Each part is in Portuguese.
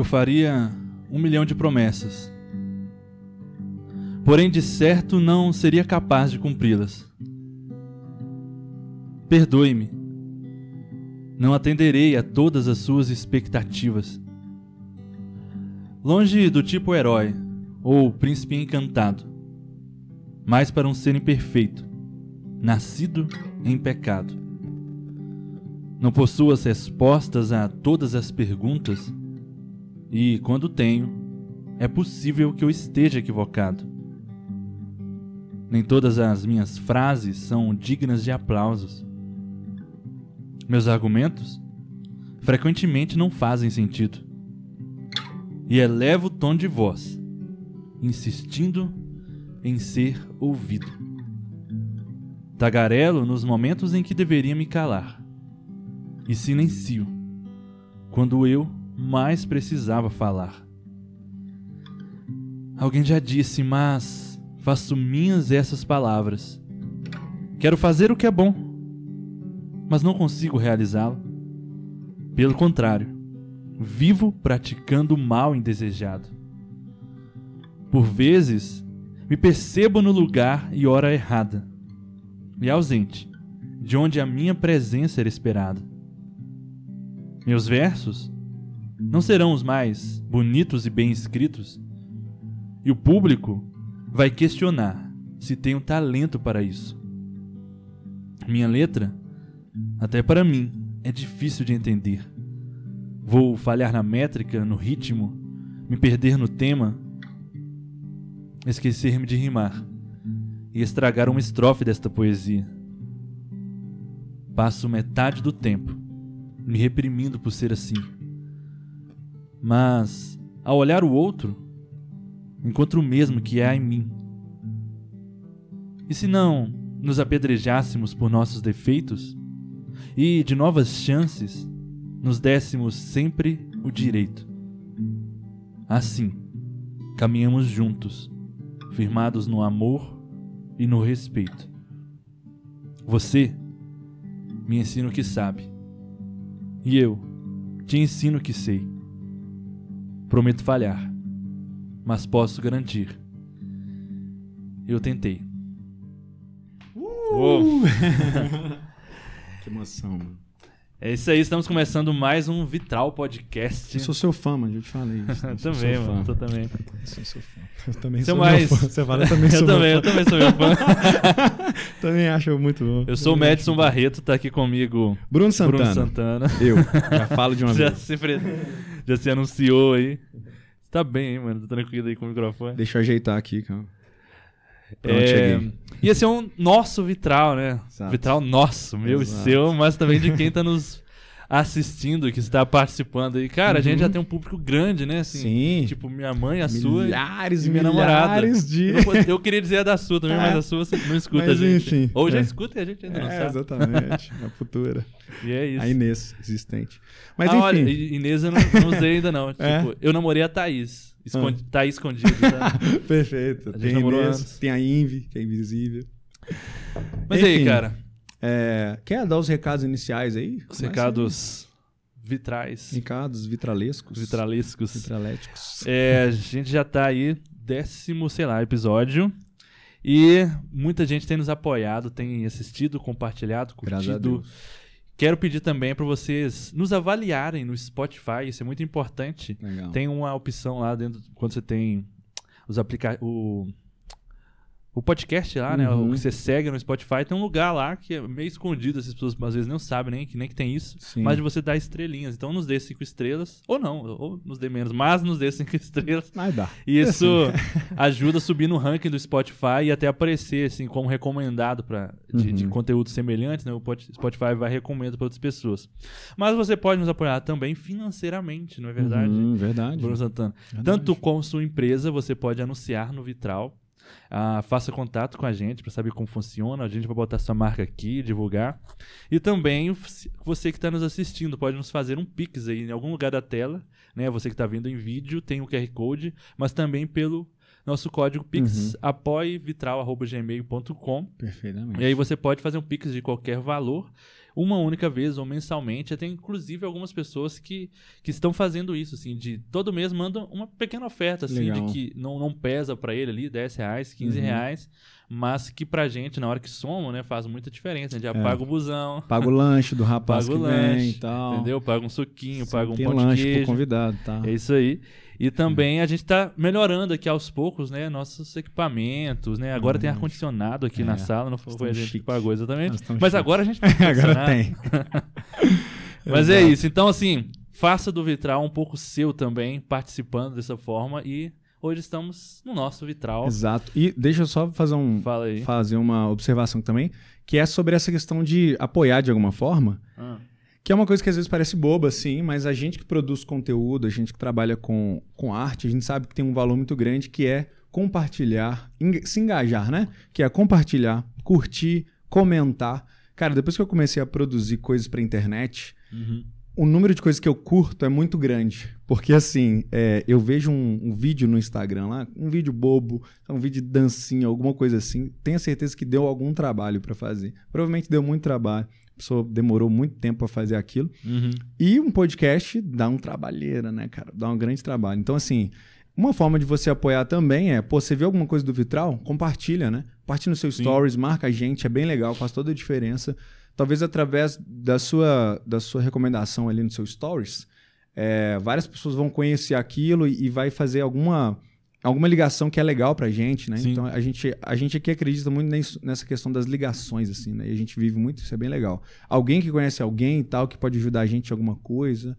Eu faria um milhão de promessas. Porém, de certo, não seria capaz de cumpri-las. Perdoe-me. Não atenderei a todas as suas expectativas. Longe do tipo herói ou príncipe encantado, mas para um ser imperfeito, nascido em pecado. Não possuo as respostas a todas as perguntas, e quando tenho, é possível que eu esteja equivocado. Nem todas as minhas frases são dignas de aplausos. Meus argumentos frequentemente não fazem sentido. E elevo o tom de voz, insistindo em ser ouvido. Tagarelo nos momentos em que deveria me calar, e silencio quando eu mais precisava falar. Alguém já disse, mas faço minhas essas palavras. Quero fazer o que é bom, mas não consigo realizá-lo. Pelo contrário, vivo praticando o mal indesejado. Por vezes, me percebo no lugar e hora errada, e ausente, de onde a minha presença era esperada. Meus versos não serão os mais bonitos e bem escritos, e o público vai questionar se tenho talento para isso. Minha letra, até para mim, é difícil de entender. Vou falhar na métrica, no ritmo, me perder no tema, esquecer-me de rimar e estragar uma estrofe desta poesia. Passo metade do tempo me reprimindo por ser assim. Mas, ao olhar o outro, encontro o mesmo que há em mim. E se não nos apedrejássemos por nossos defeitos e de novas chances nos dessemos sempre o direito? Assim, caminhamos juntos, firmados no amor e no respeito. Você me ensina o que sabe, e eu te ensino o que sei. Prometo falhar, mas posso garantir. Eu tentei. Uou. Que emoção, mano. É isso aí, estamos começando mais um Vitral Podcast. Eu sou seu fã, mano. Eu te falei isso. Eu sou também, mano, fã. tô também. Eu sou seu fã. Eu também sou mais- meu fã. Você fala, eu também sou eu meu também, eu fã. também sou meu fã. também acho muito bom. Eu sou o Madison Barreto, tá aqui comigo Bruno Santana. Bruno Santana. Eu. Já falo de uma Já vez. se, pre- já se anunciou aí. Tá bem, hein, mano? Tá tranquilo aí com o microfone. Deixa eu ajeitar aqui, cara. Pronto, É, cheguei. Esse é um nosso vitral, né? Exato. Vitral nosso, meu Exato. e seu, mas também de quem tá nos assistindo, que está participando aí. Cara, a gente Uhum. já tem um público grande, né? Assim, Sim. Tipo, minha mãe, a sua milhares e minha namorada. milhares de... Eu, não vou- eu queria dizer a da sua também, É. mas a sua você não escuta Mas a gente. enfim, Ou já é. escuta e a gente ainda não É, sabe. exatamente. A futura. E é isso. A Inês, existente. Mas ah, enfim. olha, Inês eu não, não usei ainda não. É? Tipo, eu namorei a Thaís. Escondi, Thaís escondido, tá? Perfeito. A gente Tem a namorou Inês, antes. tem a Invi, que é invisível. Mas e aí, Enfim, cara? É, quer dar os recados iniciais aí? Os Começa recados vitrais, aí. Recados vitralescos. vitralescos. Vitraléticos. É, a gente já tá aí, décimo, sei lá, episódio. E muita gente tem nos apoiado, tem assistido, compartilhado, curtido. Quero pedir também para vocês nos avaliarem no Spotify, isso é muito importante. Legal. Tem uma opção lá dentro, quando você tem os aplicativos. O, o podcast lá, né? Uhum. O que você segue no Spotify, tem um lugar lá que é meio escondido, as pessoas às vezes não sabem nem que, nem que tem isso. Sim. Mas de você dar estrelinhas. Então nos dê cinco estrelas. Ou não, ou nos dê menos, mas nos dê cinco estrelas. Vai dar. E isso assim. ajuda a subir no ranking do Spotify e até aparecer assim como recomendado para de, de Uhum. conteúdo semelhante, né? O Pot- Spotify vai recomenda para outras pessoas. Mas você pode nos apoiar também financeiramente, não é verdade? Uhum, verdade. Bruno Santana. Verdade. Tanto com sua empresa, você pode anunciar no Vitral. Ah, faça contato com a gente para saber como funciona. A gente vai botar sua marca aqui, divulgar. E também você que está nos assistindo pode nos fazer um Pix aí em algum lugar da tela. Né? Você que está vendo em vídeo tem o QR Code, mas também pelo nosso código Pix, Uhum. apoievitral.gmail.com. Perfeitamente. E aí você pode fazer um Pix de qualquer valor, uma única vez ou mensalmente. Tem inclusive algumas pessoas que, que estão fazendo isso, assim, de todo mês mandam uma pequena oferta, assim, Legal. de que não, não pesa pra ele ali 10 reais, 15 Uhum. reais, mas que pra gente, na hora que soma, né, faz muita diferença. né? Já É. paga o busão, Paga o lanche do rapaz paga o que vem lanche, e tal. entendeu? Paga um suquinho, Sim, paga um pão de lanche pro queijo. convidado, tá? É isso aí. E também a gente tá melhorando aqui aos poucos, né? Nossos equipamentos, né? Agora tem Hum. ar-condicionado aqui É, na sala, não foi a gente que chique. pagou exatamente. Mas chique. agora a gente tem Agora tem. Mas é Exato. isso. Então, assim, faça do Vitral um pouco seu também, participando dessa forma. E hoje estamos no nosso Vitral. Exato. E deixa eu só fazer, um, fazer uma observação também, que é sobre essa questão de apoiar de alguma forma. Ah, Que é uma coisa que às vezes parece boba, sim, mas a gente que produz conteúdo, a gente que trabalha com, com arte, a gente sabe que tem um valor muito grande que é compartilhar, se engajar, né? Que é compartilhar, curtir, comentar. Cara, depois que eu comecei a produzir coisas pra internet, uhum. o número de coisas que eu curto é muito grande. Porque, assim, é, eu vejo um, um vídeo no Instagram lá, um vídeo bobo, um vídeo de dancinha, alguma coisa assim. Tenho certeza que deu algum trabalho pra fazer. Provavelmente deu muito trabalho. A pessoa demorou muito tempo pra fazer aquilo. Uhum. E um podcast dá um trabalheira, né, cara? Dá um grande trabalho. Então, assim, uma forma de você apoiar também é, pô, você viu alguma coisa do Vitral? Compartilha, né? Compartilha no seu Sim. stories, marca a gente, é bem legal, faz toda a diferença. Talvez através da sua, da sua recomendação ali no seu stories, é, várias pessoas vão conhecer aquilo e, e vai fazer alguma, alguma ligação que é legal pra gente, né? Sim. Então a gente, a gente aqui acredita muito nessa questão das ligações, assim, né? E a gente vive muito, isso é bem legal. Alguém que conhece alguém e tal, que pode ajudar a gente em alguma coisa.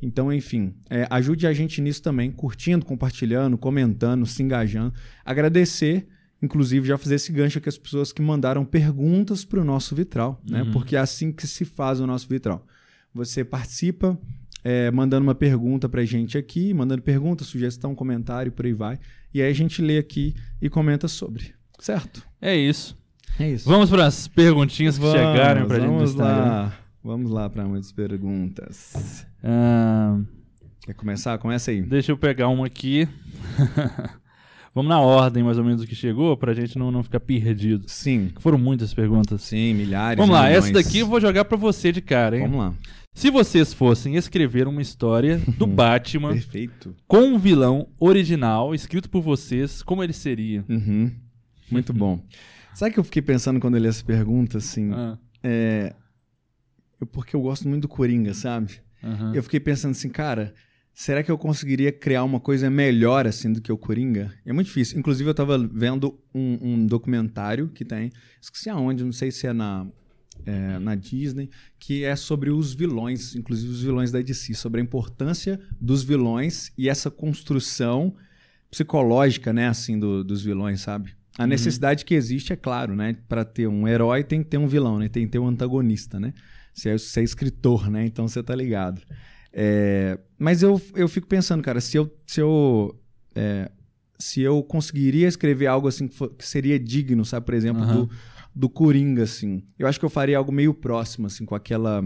Então, enfim, é, ajude a gente nisso também, curtindo, compartilhando, comentando, se engajando. Agradecer, inclusive, já fazer esse gancho aqui as pessoas que mandaram perguntas para o nosso vitral, né? Uhum. Porque é assim que se faz o nosso vitral. Você participa, é, mandando uma pergunta pra gente aqui, mandando pergunta, sugestão, comentário, por aí vai. E aí a gente lê aqui e comenta sobre. Certo? É isso. É isso. Vamos para as perguntinhas que chegaram pra gente no vamos Instagram. lá. Vamos lá para muitas perguntas. Ah, Quer começar? Começa aí. deixa eu pegar uma aqui. Vamos na ordem, mais ou menos, do que chegou, pra gente não, não ficar perdido. Sim. Foram muitas perguntas. Sim, milhares. Vamos lá, milhões. essa daqui eu vou jogar pra você de cara, hein? Vamos lá. Se vocês fossem escrever uma história do Batman Perfeito. com um vilão original, escrito por vocês, como ele seria? Uhum. Muito bom. Sabe que eu fiquei pensando quando eu li essa pergunta, assim? Ah, É... Porque eu gosto muito do Coringa, sabe? aham. Eu fiquei pensando assim, cara, será que eu conseguiria criar uma coisa melhor assim do que o Coringa? É muito difícil. Inclusive, eu tava vendo um, um documentário que tem, esqueci aonde, não sei se é na, é, na Disney, que é sobre os vilões, inclusive os vilões da DC, sobre a importância dos vilões e essa construção psicológica, né, assim, do- dos vilões, sabe? A Uhum. necessidade que existe, é claro, né? Para ter um herói tem que ter um vilão, né? Tem que ter um antagonista, né? Você é, você é escritor, né? Então você tá ligado. É, mas eu, eu fico pensando, cara, se eu, se eu é, se eu conseguiria escrever algo assim que, for- que seria digno, sabe? Por exemplo, Aham. do, do Coringa, assim. Eu acho que eu faria algo meio próximo, assim, com aquela,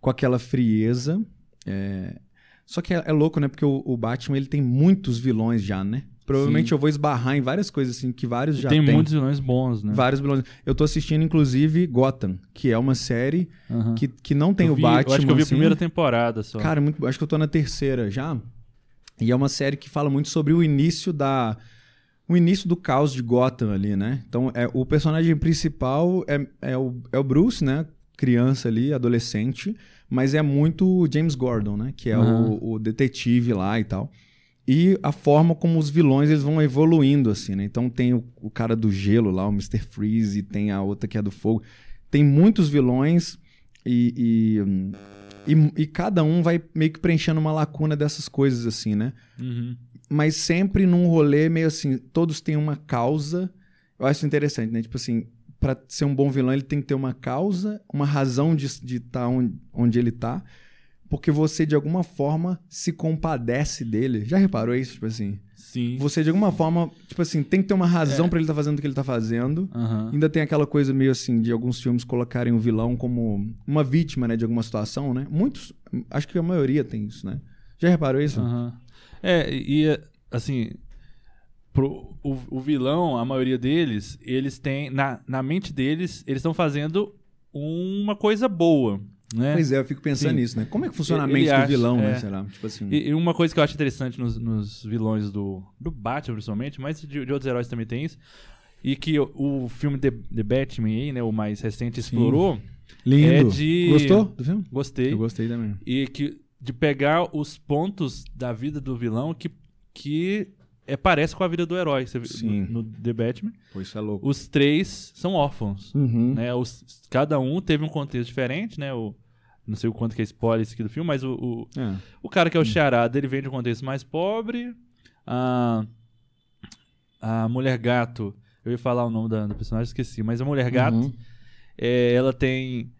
com aquela frieza. É, Só que é, é louco, né? Porque o, o Batman, ele tem muitos vilões já, né? Provavelmente Sim. eu vou esbarrar em várias coisas, assim, que vários já tem têm. muitos vilões bons, né? Vários vilões. Eu tô assistindo, inclusive, Gotham, que é uma série Aham. que, que não tem eu o vi- Batman. Eu acho que eu vi a assim. primeira temporada só. Cara, muito, acho que eu tô na terceira já. E é uma série que fala muito sobre o início da. O início do caos de Gotham ali, né? Então, é, o personagem principal é, é, o, é o Bruce, né? Criança ali, adolescente. Mas é muito o James Gordon, né? Que é Aham. o, o detetive lá e tal. E a forma como os vilões eles vão evoluindo, assim, né? Então tem o, o cara do gelo lá, o Mr. Freeze, tem a outra que é do fogo. Tem muitos vilões e, e, hum, e, e cada um vai meio que preenchendo uma lacuna dessas coisas, assim, né? Uhum. Mas sempre num rolê meio assim, todos têm uma causa. Eu acho interessante, né? Tipo assim, pra ser um bom vilão, ele tem que ter uma causa, uma razão de estar onde, onde ele tá. Porque você, de alguma forma, se compadece dele. Já reparou isso? Tipo assim, Sim. você, de alguma forma, tipo assim, tem que ter uma razão pra ele estar fazendo o que ele tá fazendo. Ainda tem aquela coisa meio assim de alguns filmes colocarem o vilão como uma vítima, né, de alguma situação, né? Muitos, acho que a maioria tem isso, né? Já reparou isso? Aham. É, e assim, pro, o, o vilão, a maioria deles, eles têm. Na, na mente deles, eles estão fazendo uma coisa boa. Né? Pois é, eu fico pensando Sim. nisso, né? Como é que funciona a Ele mente do acha, vilão, né? é. Sei lá, tipo assim. E, e uma coisa que eu acho interessante nos, nos vilões do, do Batman, principalmente, mas de, de outros heróis também tem isso, e que o, o filme The, The Batman aí, né, o mais recente, explorou, Lindo. é de- Gostou do filme? gostei, Eu gostei também. e que de pegar os pontos da vida do vilão que, que é, parece com a vida do herói. Você, Sim. No, no The Batman, Pô, isso é louco. os três são órfãos. Uhum. Né? Os, cada um teve um contexto diferente, né? O, não sei o quanto que é spoiler isso aqui do filme, mas o, o, É. o cara que é o charada, ele vem de um contexto mais pobre. A, a mulher gato, eu ia falar o nome da, da personagem, esqueci, mas a mulher gato, Uhum. é, ela tem.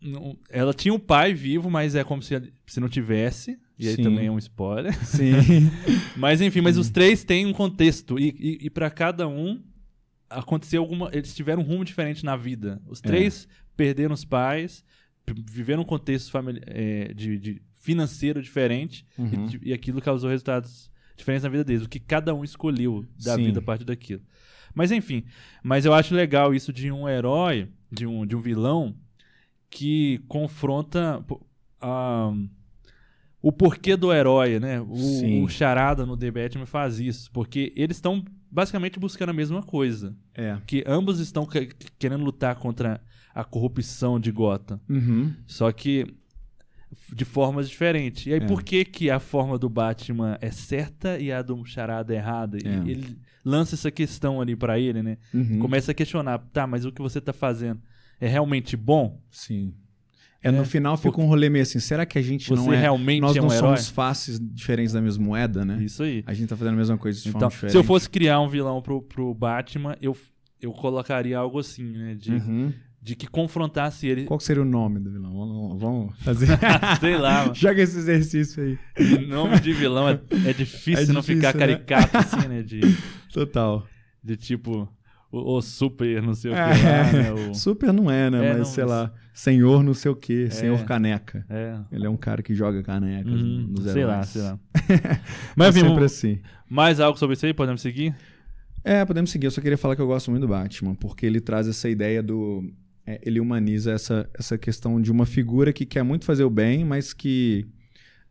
Não- Ela tinha um pai vivo, mas é como se, se não tivesse. E aí Sim. também é um spoiler. Sim. Mas enfim, mas os três têm um contexto. E, e, e para cada um aconteceu alguma. Eles tiveram um rumo diferente na vida. Os três perderam os pais, viveram um contexto famili- é, de, de financeiro diferente. Uhum. E, e aquilo causou resultados diferentes na vida deles. O que cada um escolheu da Sim. vida a partir daquilo. Mas enfim, mas eu acho legal isso de um herói, de um, de um vilão que confronta a- o porquê do herói, né? O, Sim. o Charada no The Batman faz isso, porque eles estão basicamente buscando a mesma coisa, É. que ambos estão que- querendo lutar contra a corrupção de Gotham. Uhum. Só que de formas diferentes. E aí, É. por que, que a forma do Batman é certa e a do Charada é errada? É. ele lança essa questão ali pra ele, né? Uhum. Começa a questionar, tá, mas o que você tá fazendo é realmente bom? Sim. É, Né? no final fica Porque um rolê meio assim, será que a gente não é... realmente Nós é não um herói? somos faces diferentes da mesma moeda, né? Isso aí. A gente tá fazendo a mesma coisa de forma Então, diferente. se eu fosse criar um vilão pro, pro Batman, eu, eu colocaria algo assim, né? De, Uhum. de que confrontasse ele. Qual seria o nome do vilão? Vamos, vamos fazer... Sei lá, mano. Joga esse exercício aí. nome de vilão é, é difícil É não ficar difícil, né? caricato assim, né? De, Total. de tipo, o, o super, não sei o que É. lá, né? O- Super não é, né? É, mas não, sei mas- lá, senhor não sei o quê, senhor caneca. É. Ele é um cara que joga canecas Uhum, nos sei lá, heróis. sei lá. É Mas enfim, sempre assim. mais algo sobre isso aí? Podemos seguir? É, podemos seguir. Eu só queria falar que eu gosto muito do Batman, porque ele traz essa ideia do. é, ele humaniza essa, essa questão de uma figura que quer muito fazer o bem, mas que,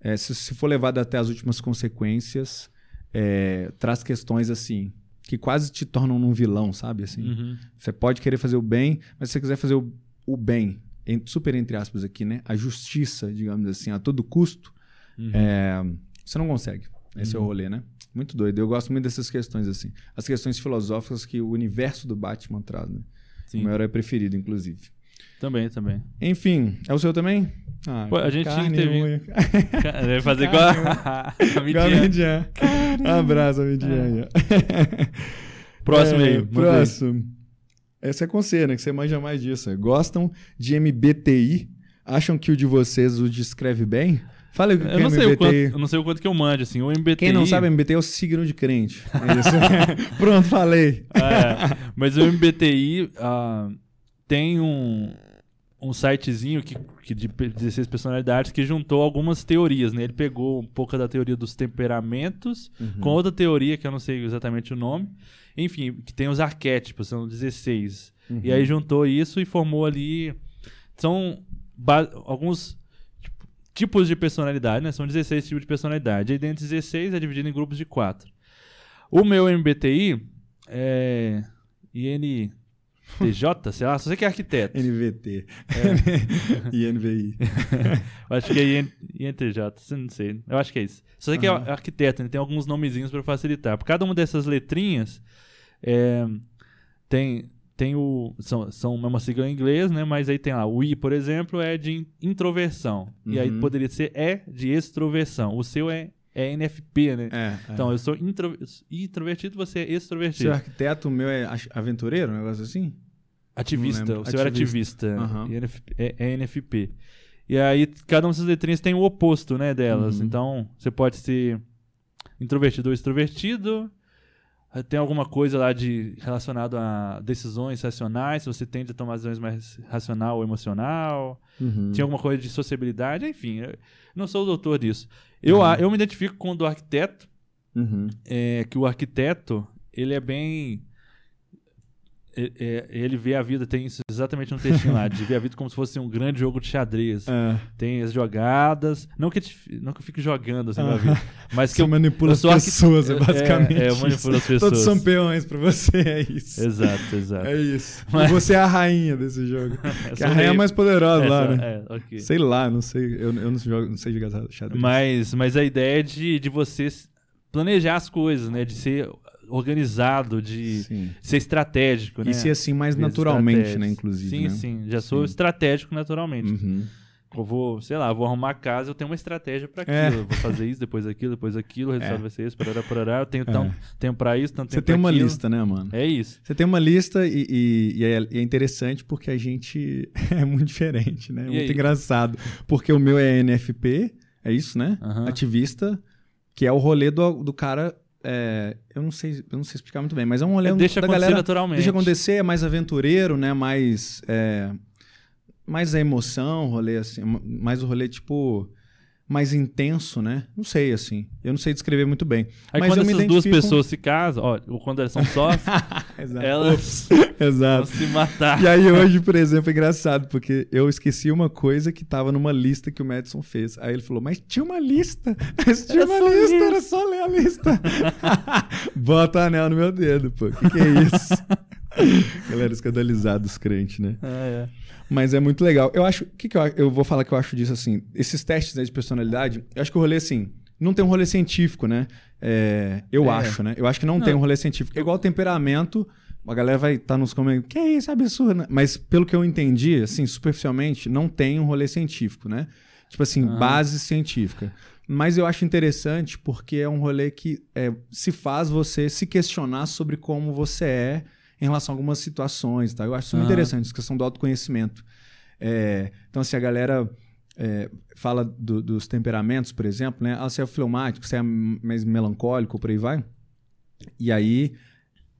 é, se, se for levado até as últimas consequências, é, traz questões assim. Que quase te tornam um vilão, sabe? Assim, Uhum. Você pode querer fazer o bem, mas se você quiser fazer o, o bem, em- super entre aspas aqui, né? A justiça, digamos assim, a todo custo, Uhum. é, você não consegue. Esse é o Uhum. rolê, né? Muito doido. Eu gosto muito dessas questões, assim. As questões filosóficas que o universo do Batman traz, né? Sim. O meu herói preferido, inclusive. Também, também. Enfim, é o seu também? Ah, Pô, a gente tinha carne que ter vindo. Deve fazer igual a, a a Midian. Midian. Abraço, Midian. Próximo É, aí. manda aí. Próximo. Essa é com você, né? Que você manja mais disso. Gostam de MBTI? acham que o de vocês o descreve bem? Fala aí o que Eu é não, sei o quanto, MBTI. eu não sei o quanto que eu mando, assim. O MBTI... Quem não sabe, MBTI é o signo de crente. É isso. Pronto, falei. É, mas o MBTI ah, tem um, um sitezinho que, que de pe- 16 personalidades que juntou algumas teorias, né? Ele pegou um pouco da teoria dos temperamentos Uhum. com outra teoria que eu não sei exatamente o nome. Enfim, que tem os arquétipos, são 16. Uhum. E aí juntou isso e formou ali. São alguns tipo, tipos de personalidade, né? São 16 tipos de personalidade. E dentro de 16 é dividido em grupos de 4. O meu MBTI é. INTJ, sei lá, só sei que é arquiteto. NVT. e NVI. Eu acho que é IN- INTJ, não sei. Eu acho que é isso. Só sei que é arquiteto, ele tem alguns nomezinhos para facilitar. Por cada uma dessas letrinhas é, tem, tem o. São, são uma sigla em inglês, né? Mas aí tem lá. O I, por exemplo, é de introversão. E aí Uhum. poderia ser E de extroversão. O seu é, é NFP, né? É, Então, eu sou intro- introvertido, você é Seu extrovertido. arquiteto, o meu é aventureiro, um negócio assim? Ativista, o seu era Ativista. NFP é, é NFP. E aí, cada uma dessas letrinhas tem o oposto, né, delas. Uhum. Então, você pode ser introvertido ou extrovertido. Tem alguma coisa lá de relacionado a decisões racionais, se você tende a tomar decisões mais racional ou emocional. Uhum. Tinha alguma coisa de sociabilidade, enfim. Não sou o doutor disso. Eu, a- eu me identifico com o do arquiteto, Uhum. é que o arquiteto, ele é bem. É- é- ele vê a vida, tem isso exatamente um textinho lá, de ver a vida como se fosse um grande jogo de xadrez. É. Tem as jogadas. Não que, eu te- não que eu fique jogando assim na Ah. vida, mas que Você eu. manipula eu as pessoas, é, é, basicamente. é, eu isso. manipulo as pessoas. Todos são peões pra você, é isso. Exato, exato. É isso. Mas- E você é a rainha desse jogo. Eu a rainha é rei. mais poderosa É, lá, só- né? é, ok. Sei lá, não sei. Eu, eu não, jogo, não sei jogar xadrez. Mas, mas a ideia é de, de você planejar as coisas, né? De ser organizado, de Sim. ser estratégico, né? E ser assim mais naturalmente, né? Inclusive. Sim, né? sim. Já sou Sim. estratégico naturalmente. Uhum. Eu vou, sei lá, vou arrumar a casa, eu tenho uma estratégia pra aquilo. É. Eu vou fazer isso, depois aquilo, depois aquilo, o resultado É. vai ser isso, parará, parará. Eu tenho É. tão, tempo pra isso, tanto Você tempo tem pra uma aquilo. lista, né, mano? É isso. Você tem uma lista e, e- e é, e é interessante porque a gente é muito diferente, né? É muito aí? engraçado. Porque o meu é NFP, é isso, né? Aham. Ativista, que é o rolê do, do cara. É, eu, não sei, eu não sei explicar muito bem, mas é um rolê É, deixa da acontecer galera. naturalmente. Deixa acontecer, é mais aventureiro, né? Mais. É, mais a emoção, rolê assim. Mais o rolê, tipo. Mais intenso, né? Não sei, assim. Eu não sei descrever muito bem. Aí mas quando essas duas pessoas se casam, ó, ou quando elas são Exato. elas vão Exato. se matar. E aí hoje, por exemplo, é engraçado, porque eu esqueci uma coisa que tava numa lista que o Madison fez. Aí ele falou, mas tinha uma lista. Mas tinha Era uma lista, isso. era só ler a lista. Bota o anel no meu dedo, pô. Que que é isso? Galera escandalizada dos crentes, né? É, é. Mas é muito legal. Eu acho. O que, que eu, eu vou falar que eu acho disso assim? Esses testes né, de personalidade, eu acho que o rolê, assim, não tem um rolê científico, né? É, eu É. acho, né? Eu acho que não, Não. tem um rolê científico. É igual temperamento. A galera vai estar nos comentários. Que é isso, é absurdo, né? Mas pelo que eu entendi, assim, superficialmente, não tem um rolê científico, né? Tipo assim, base científica. Mas eu acho interessante porque é um rolê que se faz você se questionar sobre como você é em relação a algumas situações, tá? Eu acho isso muito Aham. interessante, essa questão do autoconhecimento. É, então, se a galera é, fala do- dos temperamentos, por exemplo, né? Ah, você é fleumático, você é mais melancólico, por aí vai. E aí,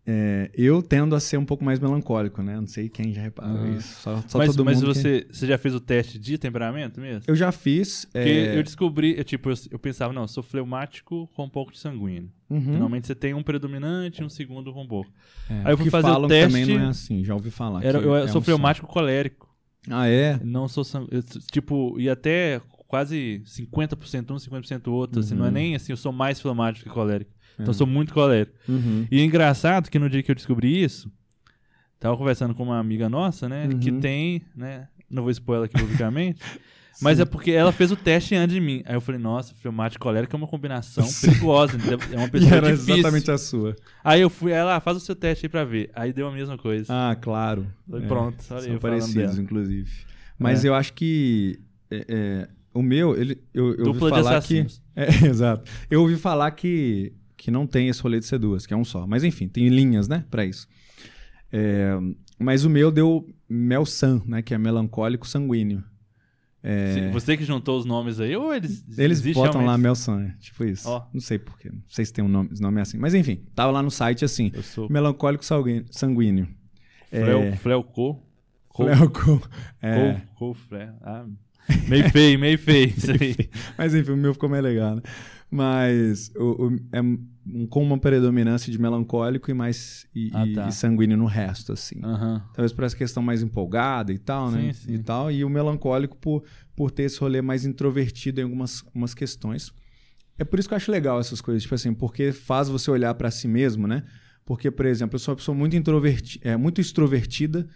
é, eu tendo a ser um pouco mais melancólico, né? Não sei quem já reparou Aham. isso. Só, só mas todo mas mundo que- você, você já fez o teste de temperamento mesmo? Eu já fiz. Porque é, eu descobri, eu, tipo, eu, eu pensava, não, eu sou fleumático com um pouco de sanguíneo. uhum. Normalmente você tem um predominante e um segundo com pouco. É, Aí eu fui que fazer o que teste- também não é assim, já ouvi falar. Era, que eu é sou um fleumático colérico. só. Ah, é? Não sou sang... eu, tipo, e até quase 50% um, 50% outro, assim, não é Uhum. nem assim, eu sou mais fleumático que colérico. Então eu sou muito colérico. Uhum. E é engraçado que no dia que eu descobri isso, tava conversando com uma amiga nossa, né, que Uhum. tem, né, não vou expor ela aqui publicamente, mas é porque ela fez o teste antes de mim. Aí eu falei, nossa, fleumático e colérico é uma combinação Sim. perigosa, é uma E pessoa era difícil. exatamente a sua. Aí eu fui, ela, ah, faz o seu teste aí pra ver. Aí deu a mesma coisa. Ah, claro. Falei, É, Pronto, olha São parecidos, inclusive. Mas É. eu acho que é, é, o meu, ele, eu, eu ouvi de falar assassinos. que. É, exato. Eu ouvi falar que, que não tem esse rolê de ser duas, que é um só. Mas enfim, tem linhas, né, pra isso. É, mas o meu deu Melsan, né, que é melancólico sanguíneo. Sim, Você que juntou os nomes aí, ou eles. Eles botam lá realmente? Mel Sangue, tipo isso. Ó. Não sei porquê. Não sei se tem um nome, nome é assim. Mas enfim, tava lá no site assim. Eu sou. Melancólico sanguí- sanguíneo. Fleo, É. Fleuco. Co- Fleuco. É, Co- Cofre. Ah, meio feio, meio feio. Isso aí. Mas enfim, o meu ficou mais legal, né? Mas o, o- é um- com uma predominância de melancólico e mais e, Ah, tá. e sanguíneo no resto, assim. Aham. Talvez por essa questão mais empolgada e tal, né? Sim, sim. E tal. E o melancólico por, por ter esse rolê mais introvertido em algumas, questões. É por isso que eu acho legal essas coisas, tipo assim, porque faz você olhar pra si mesmo, né? Porque, por exemplo, eu sou uma pessoa muito introvertida, é, muito extrovertida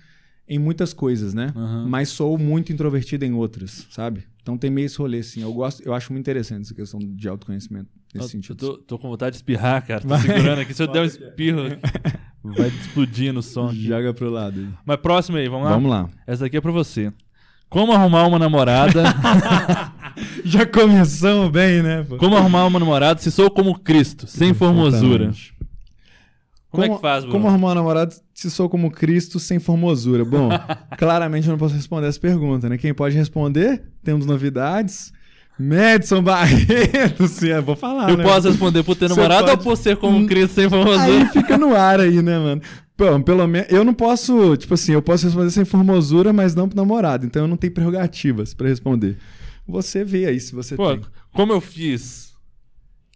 em muitas coisas, né? Aham. Mas sou muito introvertida em outras, sabe? Então tem meio esse rolê, assim. Eu gosto, eu acho muito interessante essa questão de autoconhecimento nesse Eu sentido. tô, tô com vontade de espirrar, cara. Tô Vai. segurando aqui. Se eu der um espirro, vai explodir no som. aqui. Joga pro lado aí. Mas próximo aí, vamos lá? Vamos lá. Essa aqui é pra você. Como arrumar uma namorada? Já começamos bem, né? pô? como arrumar uma namorada se sou como Cristo, sem formosura? Exatamente. Como, é que faz, Bruno? Como arrumar um namorado se sou como Cristo sem formosura? Bom, claramente eu não posso responder essa pergunta, né? Quem pode responder? Temos novidades. Madison Barreto, sim, eu vou falar, Eu né? posso responder por ter namorado pode- ou por ser como Cristo sem Aí formosura? fica no ar aí, né, mano? Pô, pelo menos eu não posso, tipo assim, eu posso responder sem formosura, mas não pro namorado. Então eu não tenho prerrogativas pra responder. Você vê aí se você Pô, tem. como eu fiz?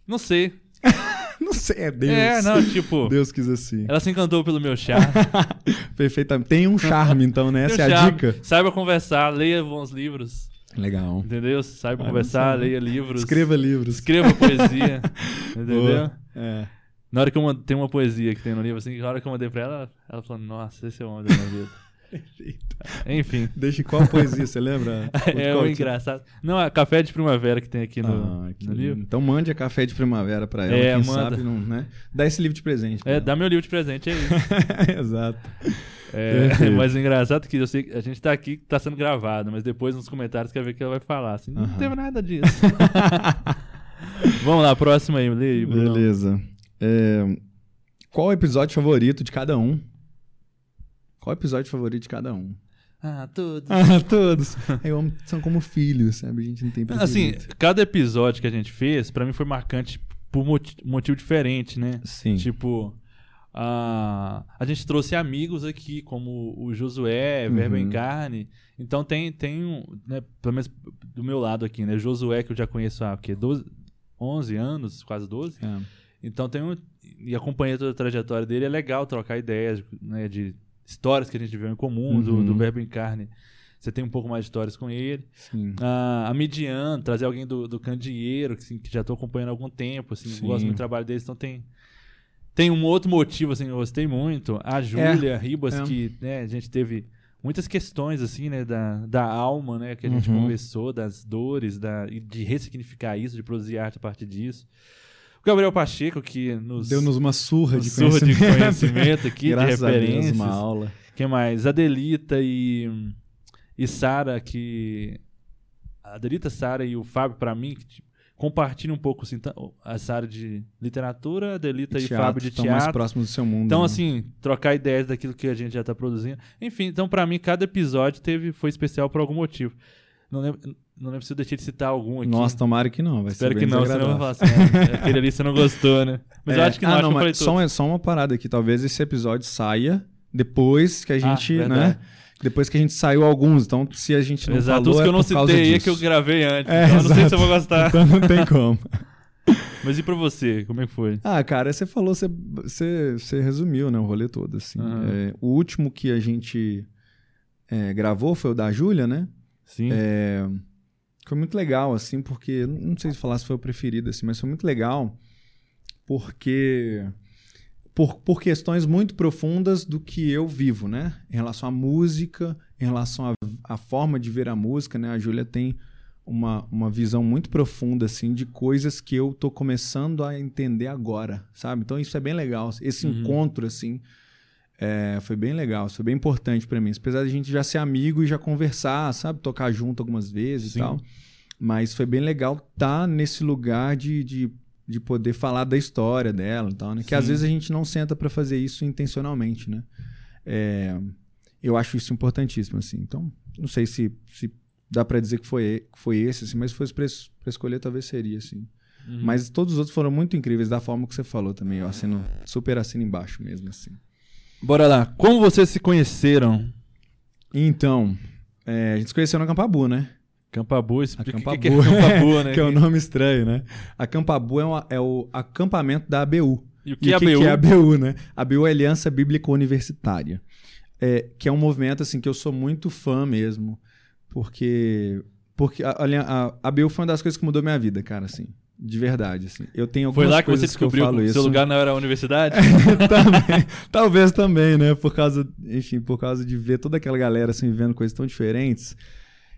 Não sei. Não sei, é Deus. É, não, tipo, Deus quis assim. ela se encantou pelo meu charme. Perfeitamente. Tem um charme, então, né? Essa é a dica. Saiba conversar, leia bons livros. Legal. Entendeu? Saiba Ah, conversar, leia livros. Escreva livros. Escreva poesia. entendeu? Boa. É. Na hora que eu mandei, tem uma poesia que tem no livro, assim, na hora que eu mandei pra ela, ela falou, nossa, esse é o homem da minha vida. Enfim. Deixa qual poesia, você lembra? É o que- engraçado. Não, a café de primavera que tem aqui no, Ah, no livro. Então mande a café de primavera pra ela, É, quem manda. sabe, não, né? Dá esse livro de presente. É, ela. dá meu livro de presente aí. Exato. É, mas o engraçado é que eu sei que a gente tá aqui, tá sendo gravado, mas depois nos comentários quer ver que ela vai falar assim. Não Aham. teve nada disso. Vamos lá, lê aí, Bruno. Beleza. É, Qual o episódio favorito de cada um? Qual o episódio favorito de cada um? Ah, tudo. Ah, todos. Eu amo, são como filhos, sabe? A gente não tem Assim, cada episódio que a gente fez, pra mim foi marcante por moti- motivo diferente, né? Sim. Tipo, a, a gente trouxe amigos aqui, como o Josué, Verba Uhum. em Carne. Então tem, tem um, né, pelo menos do meu lado aqui, né? Josué, que eu já conheço há o quê? 12, 11 anos, quase 12. É. Então tem um. E acompanhei toda a trajetória dele. É legal trocar ideias, né? De histórias que a gente viveu em comum, do, Uhum. do Verbo em Carne. Você tem um pouco mais de histórias com ele. Sim. A, Midian, trazer alguém do, do Candeeiro, que, assim, que já estou acompanhando há algum tempo, assim, Sim. gosto muito do trabalho deles, então tem. Tem um outro motivo, assim, que eu gostei muito. A Júlia Ribas, é. que né, a gente teve muitas questões, assim, né, da, da alma, né, que a gente Uhum. conversou, das dores, da, de ressignificar isso, de produzir arte a partir disso. Gabriel Pacheco, que nos Deu-nos uma surra uma de surra de conhecimento. conhecimento aqui, Graças de a Deus, referências. uma aula. Quem mais? Adelita e, e Sara, que. Adelita, Sara e o Fábio, pra mim, que compartilham um pouco assim, a Sara de literatura, Adelita e Teatro, Fábio de estão mais teatro. próximos do seu mundo. Então, né? assim, trocar ideias daquilo que a gente já tá produzindo. Enfim, então, pra mim, cada episódio teve, foi especial por algum motivo. Não lembro, não lembro se eu deixei de citar algum aqui. Nossa, tomara que não. Vai Espero que não, senão eu falar assim, "Ah, aquele ali você não gostou, né? Mas eu É, acho que não, ah, não, eu mas tudo. só, uma, só uma parada aqui. Talvez esse episódio saia depois que a gente, né? Ah, verdade. Depois que a gente saiu alguns. Então, se a gente não Exato, falou, os que é eu não por causa citei aí é que eu gravei antes. É, então eu não sei se eu vou gostar. Então não tem como. Mas e pra você? Como é que foi? Ah, cara, você falou, você, você, você resumiu, né, o rolê todo, assim. Aham. É, o último que a gente é, gravou foi o da Júlia, né? Sim. É, foi muito legal, assim, porque... Não sei se falar se foi o preferido, assim, mas foi muito legal porque... Por, por questões muito profundas do que eu vivo, né? Em relação à música, em relação à, forma de ver a música, né? A Júlia tem uma, uma visão muito profunda, assim, de coisas que eu tô começando a entender agora, sabe? Então isso é bem legal. Esse Uhum. encontro, assim, é, foi bem legal, foi bem importante pra mim. Apesar de a gente já ser amigo e já conversar, sabe? Tocar junto algumas vezes Sim. e tal. Mas foi bem legal estar nesse lugar de, de, de poder falar da história dela e tal, né? Que às Sim. vezes a gente não senta pra fazer isso intencionalmente, né? É, eu acho isso importantíssimo, assim. Então, não sei se, se dá pra dizer que foi, que foi esse, assim, mas se fosse pra escolher, talvez seria, assim. Uhum. Mas todos os outros foram muito incríveis, da forma que você falou também. Eu assino, super assino embaixo mesmo, assim. Bora lá. Como vocês se conheceram? Então, é, a gente se conheceu na Campabu, né? Campabu, explica o que, Campabu. que é Campabu, né? que é um nome estranho, né? A Campabu é, uma- é o acampamento da ABU. E o que E é o que, ABU? que é a ABU, né? A ABU é a Aliança Bíblica Universitária. É, que é um movimento, assim, que eu sou muito fã mesmo. Porque, porque a, a, a ABU foi uma das coisas que mudou minha vida, cara, assim. De verdade, assim. Eu tenho Foi algumas lá que você que descobriu que isso. seu lugar não era a universidade? Também, talvez também, né? Por causa, enfim, por causa de ver toda aquela galera assim vivendo coisas tão diferentes,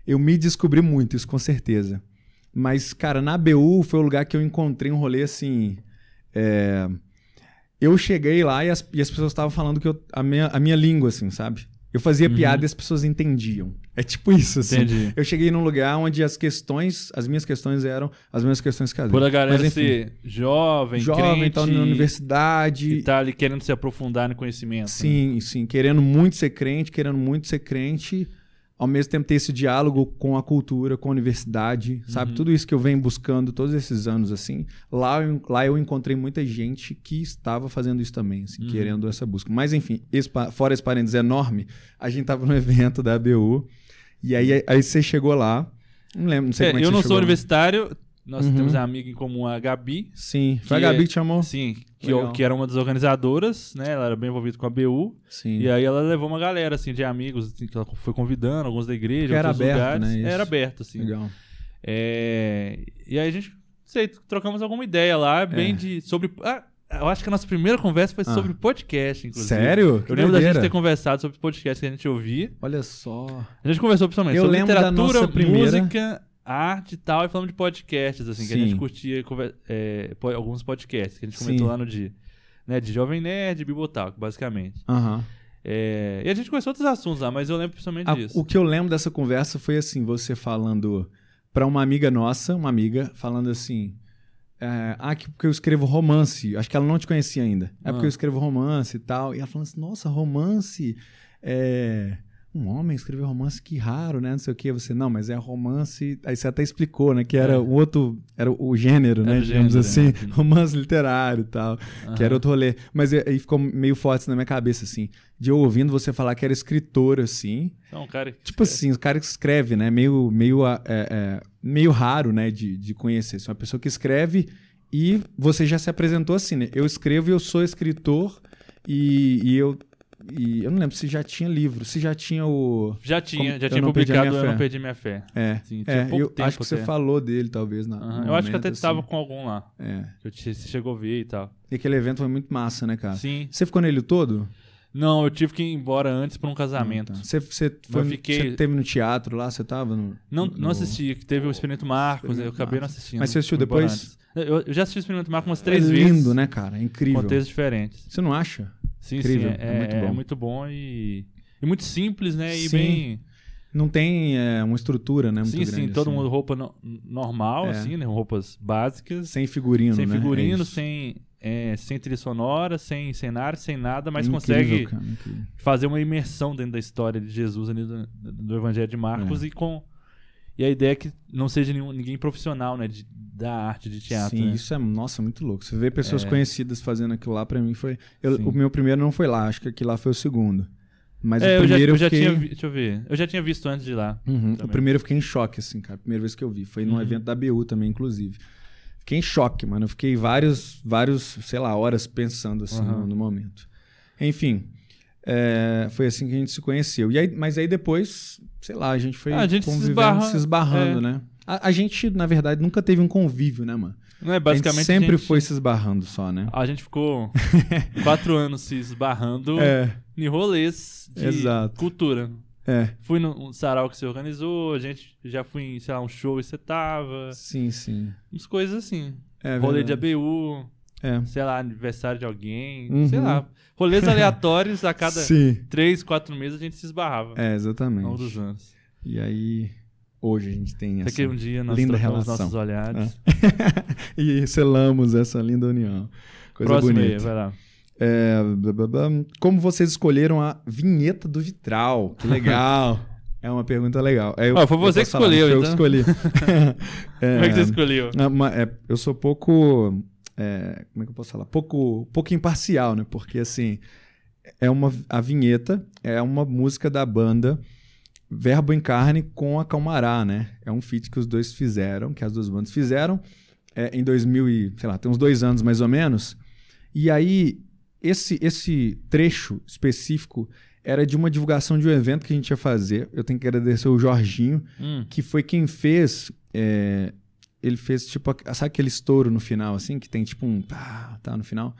eu me descobri muito, isso com certeza. Mas, cara, na BU foi o lugar que eu encontrei um rolê assim. é, Eu cheguei lá e as, e as pessoas estavam falando que eu, a, minha, a minha língua, assim, sabe? Eu fazia Uhum. piada e as pessoas entendiam. É tipo isso, assim. Entendi. Eu cheguei num lugar onde as questões, as minhas questões eram as mesmas questões que as Por a galera Mas, enfim, ser jovem, jovem, crente, tá na universidade. e tá ali querendo se aprofundar no conhecimento. né? Sim, sim. Querendo muito ser crente, querendo muito ser crente, ao mesmo tempo ter esse diálogo com a cultura, com a universidade, sabe? Uhum. Tudo isso que eu venho buscando todos esses anos, assim. Lá eu, lá eu encontrei muita gente que estava fazendo isso também, assim, Uhum. querendo essa busca. Mas, enfim, esse fora esse parênteses enorme, a gente tava no evento da ABU, e aí, aí você chegou lá, não lembro, não sei É, como é que eu não sou universitário, nós Uhum. temos uma amiga em comum, a Gabi. Sim, foi a Gabi é- que te chamou? Sim, que, eu- que era uma das organizadoras, né? Ela era bem envolvida com a BU. Sim. E aí ela levou uma galera, assim, de amigos, assim, que ela foi convidando, alguns da igreja, Porque era aberto, lugares. né, isso. Era aberto, assim. Legal. É, E aí a gente, sei, trocamos alguma ideia lá, bem É. de... sobre... Ah, eu acho que a nossa primeira conversa foi Ah. sobre podcast, inclusive. Sério? Que Eu lembro da gente ter conversado sobre podcast que a gente ouvia. Olha só. A gente conversou principalmente Eu sobre literatura, primeira- música, arte e tal, e falamos de podcasts, assim, que a Sim. gente curtia é, alguns podcasts que a gente comentou Sim. lá no dia. Né, de Jovem Nerd e Bibotalk, basicamente. Aham. É, e a gente conversou outros assuntos lá, mas eu lembro principalmente Ah, disso. o que eu lembro dessa conversa foi assim, você falando pra uma amiga nossa, uma amiga, falando assim, é, ah, que porque eu escrevo romance. Acho que ela não te conhecia ainda. É porque Ah. eu escrevo romance e tal. E ela falando assim, nossa, romance. É... Um homem escreveu romance, que raro, né? Não sei o que. Você, não, mas é romance. Aí você até explicou, né? Que era É. o outro. Era o gênero, Era né? Digamos gênero, assim. né? Romance literário e tal. Que era outro rolê. Mas aí ficou meio forte na minha cabeça, assim. De eu ouvindo você falar que era escritor, assim. Então, cara, Tipo assim, o cara que escreve, né? Meio, meio, é, é, meio raro, né? De, de conhecer. Assim, uma pessoa que escreve e você já se apresentou assim, né? Eu escrevo e eu sou escritor e, e eu... E eu não lembro se já tinha livro, se já tinha o... já tinha, já Eu tinha Não publicado Eu Não. Perdi Minha Fé. É, Sim, tinha é eu acho que você até. falou dele, talvez, na, no Eu acho que até assim. com algum lá. É. Que eu te- você chegou a ver e tal. E aquele evento foi muito massa, né, cara? Sim. Você ficou nele todo? Não, eu tive que ir embora antes pra um casamento. Ah, tá. Você, você, foi, Eu fiquei- você teve no teatro lá? Você tava no... Não, no- não assisti, teve o Experimento Marcos, eu Experimento acabei não Marcos. assistindo. Mas você assistiu depois? Eu, eu já assisti o Experimento Marcos umas É três lindo, vezes. né, cara? É incrível. Contextos diferentes. Você não acha? Sim, Incrível, sim. é É, muito é bom. muito bom e, e muito simples, né? E Sim, bem. Não tem é, uma estrutura, né? Muito sim, grande, sim, todo assim. mundo roupa no- normal, É. assim, né? Roupas básicas. Sem figurino, sem né? figurino, É sem, é, sem trilha sonora, sem cenário, sem nada, mas Incrível, consegue cara, fazer uma imersão dentro da história de Jesus ali do, do Evangelho de Marcos É. e com. E a ideia é que não seja nenhum, ninguém profissional, né? de- da arte de teatro. Sim, né? isso é, nossa, muito louco. Você vê pessoas É. conhecidas fazendo aquilo lá, pra mim foi. eu- o meu primeiro não foi lá, acho que aquilo lá foi o segundo. Mas É, o eu já, primeiro eu já fiquei... tinha Deixa eu ver. Eu já tinha visto antes de ir lá. Uhum, O primeiro eu fiquei em choque, assim, cara. Primeira vez que eu vi. Foi num Uhum. evento da BU também, inclusive. Fiquei em choque, mano. Eu fiquei vários, vários, sei lá, horas pensando assim Uhum. no, no momento. Enfim, é, foi assim que a gente se conheceu. E aí, mas aí depois, sei lá, a gente foi Ah, a gente se esbarra- se esbarrando, é. né? A, a gente, na verdade, nunca teve um convívio, né, mano? Não é a basicamente. gente sempre gente- foi se esbarrando só, né? A gente ficou quatro anos se esbarrando É, em rolês de Exato. cultura. é. Fui num sarau que você organizou, a gente já fui em, sei lá, um show e você tava. Sim, sim. Umas coisas assim. É Rolê de. ABU, É. sei lá, aniversário de alguém, Uhum. sei lá. Rolês aleatórios a cada três, quatro meses a gente se esbarrava. É, Ao exatamente. longo dos anos. E aí, hoje a gente tem Até essa... que um dia nós linda trocamos relação. nossos olhares. e selamos essa linda união. Coisa Próximo aí, bonita. vai lá. É. Como vocês escolheram a vinheta do Vitral? Que legal. É uma pergunta legal. É, eu, Ah, foi você eu que escolheu, eu então. que escolhi. É, Como é que você escolheu? Ah, ma- é, eu sou pouco. É, como é que eu posso falar? Pouco, pouco imparcial, né? Porque assim, é uma a vinheta é uma música da banda Verbo em Carne com a Calmará, né? É um feat que os dois fizeram, que as duas bandas fizeram é, em 2000 e, sei lá, tem uns dois anos mais ou menos. E aí esse esse trecho específico era de uma divulgação de um evento que a gente ia fazer. Eu tenho que agradecer o Jorginho, Hum, que foi quem fez. é, ele fez tipo. Sabe aquele estouro no final, assim? Que tem tipo um. Tá, tá no final.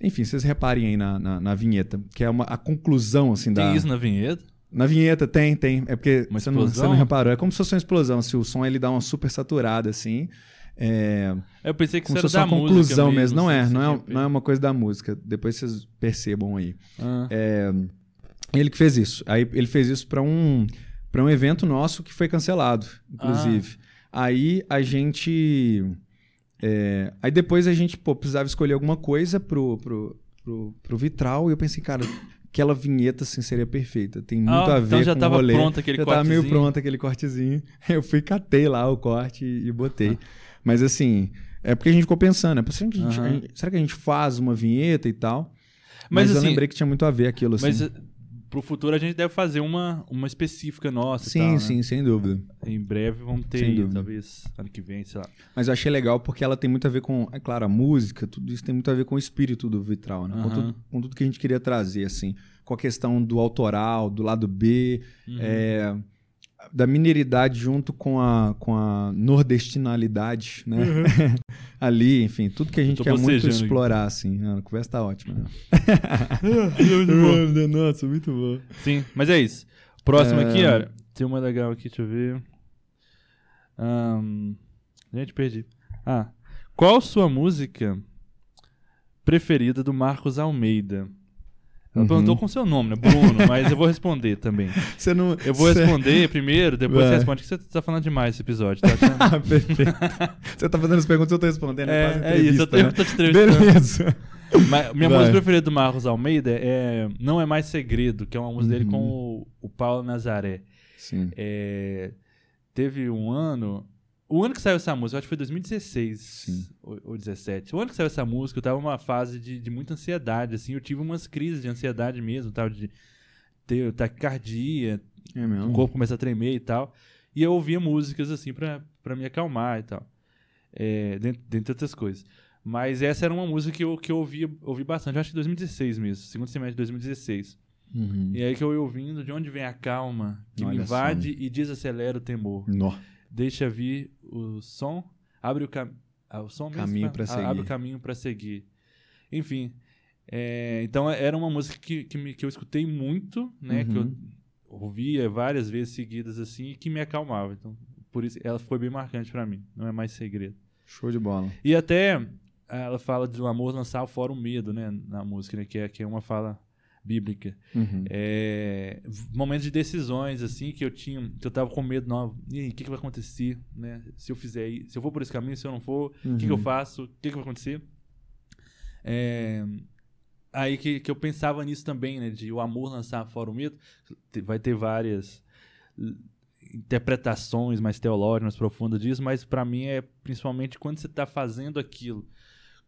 Enfim, vocês reparem aí na, na, na vinheta, que é uma, a conclusão, assim, da. Tem isso na vinheta? Na vinheta tem, tem. É porque você não, você não reparou. É como se fosse uma explosão. Se o som ele dá uma super saturada, assim. É, Eu pensei que como isso era da uma música conclusão mesmo. Não sei é, não é, não é uma coisa da música. Depois vocês percebam aí. Ah, Ele que fez isso. Aí ele fez isso para um para um evento nosso que foi cancelado, inclusive. Aí a gente é, aí depois a gente pô, precisava escolher alguma coisa pro, pro, pro, pro vitral e eu pensei, cara, aquela vinheta assim seria perfeita. Tem muito Ah, a ver então já com tava o rolê. pronto aquele já tava meio cortezinho. pronto aquele cortezinho. Eu fui catei lá o corte e, e botei. Ah. Mas assim, é porque a gente ficou pensando, né? Será que a gente, Aham. a gente- será que a gente faz uma vinheta e tal? Mas, Mas, eu assim, lembrei que tinha muito a ver aquilo assim. Mas pro futuro a gente deve fazer uma, uma específica nossa. sim, tal, né? sim, sem dúvida. Em breve vamos ter, dúvida. talvez ano que vem, sei lá. Mas eu achei legal porque ela tem muito a ver com, é claro, a música, tudo isso tem muito a ver com o espírito do vitral, né? Com, Aham. tudo, com tudo que a gente queria trazer, assim. Com a questão do autoral, do lado B, Uhum. é, da mineridade junto com a, com a nordestinalidade, né? Ali, enfim, tudo que a gente quer muito bocejando aqui. explorar, assim. A conversa tá ótima, né? Nossa, muito bom. Sim, mas é isso. Próximo É. aqui, ó. Tem uma legal aqui, deixa eu ver. Ahn, gente, perdi. Ah, qual sua música preferida do Marcos Almeida? Ela Uhum. perguntou com seu nome, né? Bruno, mas eu vou responder também. Você não... Eu vou você- responder primeiro, depois Vai. você responde, que você tá falando demais esse episódio, tá perfeito. Você tá fazendo as perguntas, eu tô respondendo. É, É, é isso, eu tô, eu entrevista, tô te entrevistando. né? Beleza. Mas minha Vai. música preferida do Marcos Almeida é Não É Mais Segredo, que é uma música dele Uhum. com o, o Paulo Nazaré. Sim. É, teve um ano. O ano que saiu essa música, eu acho que foi 2016 Sim. ou, ou 17. O ano que saiu essa música, eu tava numa fase de, de muita ansiedade, assim. Eu tive umas crises de ansiedade mesmo, tava de ter taquicardia, É mesmo. o corpo começa a tremer e tal. E eu ouvia músicas, assim, pra, pra me acalmar e tal. É, dentre, dentre outras coisas. Mas essa era uma música que eu, que eu ouvia, ouvi bastante. Eu acho que 2016 mesmo, segundo semestre de 2016. Uhum. E aí que eu ia ouvindo de onde vem a calma, que me Olha só. invade e desacelera o temor. Nó. Deixa vir o som, abre o, cam ah, o som Caminho né? Ah, seguir. Abre o caminho para seguir. Enfim, é, então era uma música que, que, me- que eu escutei muito, né? Que eu Uhum. ouvia várias vezes seguidas assim e que me acalmava. Então, por isso ela foi bem marcante para mim. Não é mais segredo. Show de bola. E até ela fala do amor lançar fora o medo, né? Na música, né? Que é, que é uma fala bíblica. Uhum. É, momentos de decisões, assim, que eu tinha, que eu tava com medo, não, e aí, o que, que vai acontecer, né? Se eu fizer se eu for por esse caminho, se eu não for, o que, que eu Uhum. faço, o que, que vai acontecer? É, aí que, que eu pensava nisso também, né? De o amor lançar fora o medo, vai ter várias interpretações mais teológicas, mais profundas disso, mas pra mim é principalmente quando você tá fazendo aquilo